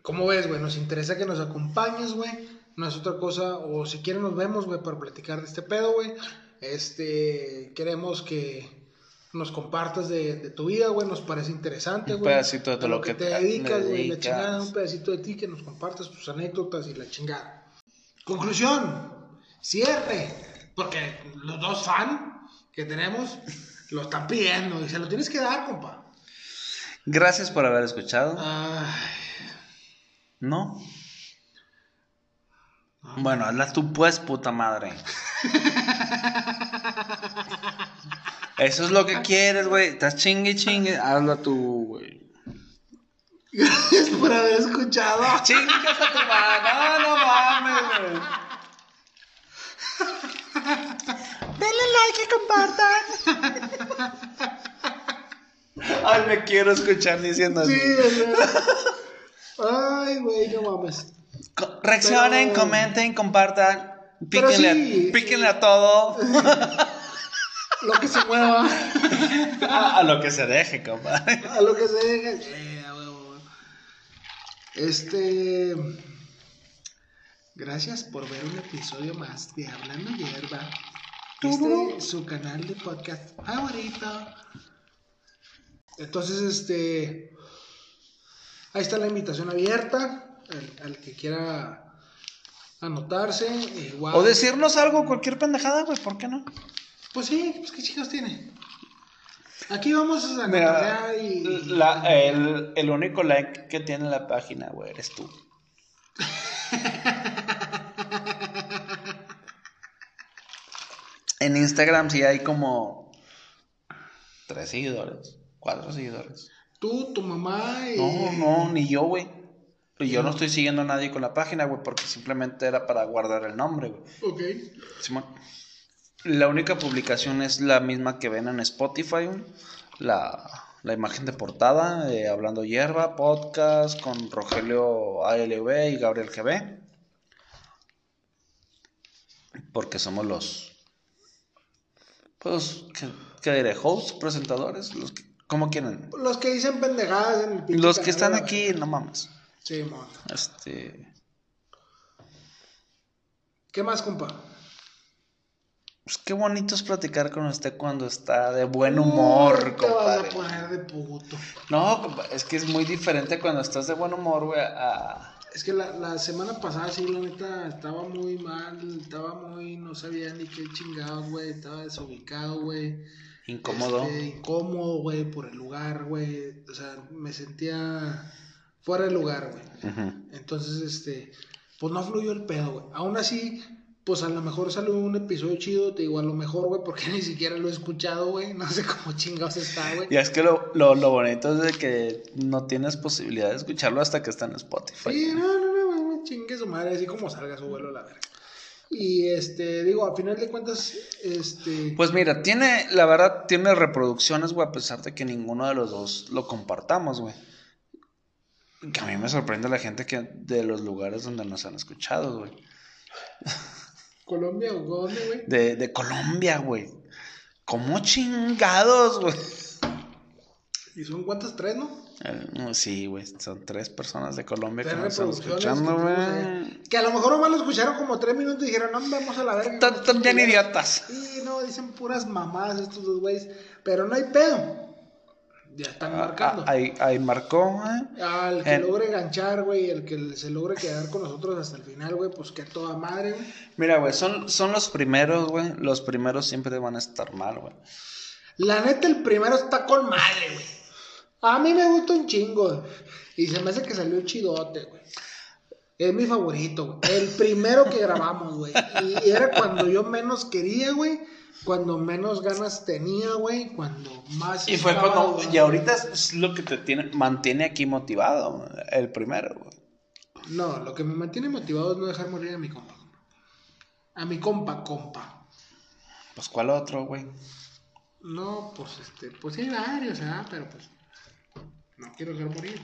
¿Cómo ves, güey? Nos interesa que nos acompañes, güey. No es otra cosa. O si quieren nos vemos, güey, para platicar de este pedo, güey. Este... Queremos que nos compartas de, de tu vida, güey. Nos parece interesante, Un güey. pedacito de todo lo que te te dedicas, güey. La chingada, un pedacito de ti que nos compartas tus anécdotas y la chingada. Conclusión. Cierre. Porque los dos fan que tenemos lo están pidiendo y se lo tienes que dar, compa. Gracias por haber escuchado. Ay, ¿No? Bueno, hazla tú pues, puta madre. *laughs* Eso es lo que quieres, güey. Estás chingue, chingue. Hazlo tú, güey. Gracias por haber escuchado. *laughs* Chingas a tu madre. No, no mames, güey. Denle like y compartan. Ay, me quiero escuchar diciendo así. Sí. Ay, güey, no mames. Co- Reaccionen, Pero- comenten, compartan. Píquenle, sí, píquenle a todo. *laughs* Lo que se mueva. a, a lo que se deje, compadre. A lo que se deje. A huevo. Este. Gracias por ver un episodio más de Hablando Hierba. Este es su canal de podcast favorito. Entonces, este. Ahí está la invitación abierta. Al, al que quiera anotarse. Igual. O decirnos algo, cualquier pendejada, güey, ¿por qué no? Pues sí, pues qué chicos tiene. Aquí vamos a Mira, y. la- el, el único like que tiene la página, güey, eres tú. *laughs* en Instagram sí hay como tres seguidores, cuatro seguidores. Tú, tu mamá y. No, no, ni yo, güey. Y yo no estoy siguiendo a nadie con la página, güey, porque simplemente era para guardar el nombre, güey. Ok. Simón. La única publicación es la misma que ven en Spotify, la, la imagen de portada, de Hablando Hierba, podcast con Rogelio ALV y Gabriel GB. Porque somos los, pues, ¿qué, qué diré? Hosts, presentadores, los que, ¿cómo quieren? Los que dicen pendejadas en el Los que están aquí, no mames. Sí, mon. Este, ¿Qué más, compa? Pues qué bonito es platicar con usted cuando está de buen humor, Te vas a compadre. poner de puto. No, es que es muy diferente cuando estás de buen humor, güey, a... Es que la, la semana pasada, sí, la neta, estaba muy mal. Estaba muy. No sabía ni qué chingados, güey. Estaba desubicado, güey. incómodo. Este, incómodo, güey, por el lugar, güey. O sea, me sentía fuera de lugar, güey. Entonces, este, pues no fluyó el pedo, güey. Aún así, pues a lo mejor salió un episodio chido, te digo, a lo mejor, güey, porque *laughs* ni siquiera lo he escuchado, güey. No sé cómo chingados está, güey. Y es que lo, lo, lo bonito es de que no tienes posibilidad de escucharlo hasta que está en Spotify. Sí, no, no, no, güey, chingue su madre, así como salga su vuelo a la verga. Y este, digo, a final de cuentas, este. Pues mira, tiene, la verdad, tiene reproducciones, güey, a pesar de que ninguno de los dos lo compartamos, güey. Que a mí me sorprende la gente que de los lugares donde nos han escuchado, güey. *laughs* Colombia o dónde, güey. De, de Colombia, güey. ¿Cómo chingados, güey? ¿Y son cuántas? ¿Tres, no? Eh, Sí, güey, son tres personas de Colombia que nos están escuchando, güey. Que a lo mejor nomás lo escucharon como tres minutos y dijeron, no, vamos a la verga. Están bien idiotas. Sí, no, dicen puras mamadas estos dos güeyes. Pero no hay pedo. Ya están Ah, marcando. ah, ahí, ahí marcó, ¿eh? Al que En- logre ganchar, güey, el que se logre quedar con nosotros hasta el final, güey, pues que a toda madre, güey. Mira, güey, son, son los primeros, güey. Los primeros siempre van a estar mal, güey. La neta, el primero está con madre, güey. A mí me gusta un chingo. Y se me hace que salió chidote, güey. Es mi favorito, güey. El primero que grabamos, güey. Y era cuando yo menos quería, güey. Cuando menos ganas tenía, güey. Cuando más. Y fue estaba, cuando. Y ahorita es- lo que te tiene, mantiene aquí motivado, el primero, güey. No, lo que me mantiene motivado es no dejar morir a mi compa. A mi compa, compa. Pues, ¿cuál otro, güey? No, pues este, pues hay varios, ¿ah? Pero pues. No quiero dejar morir.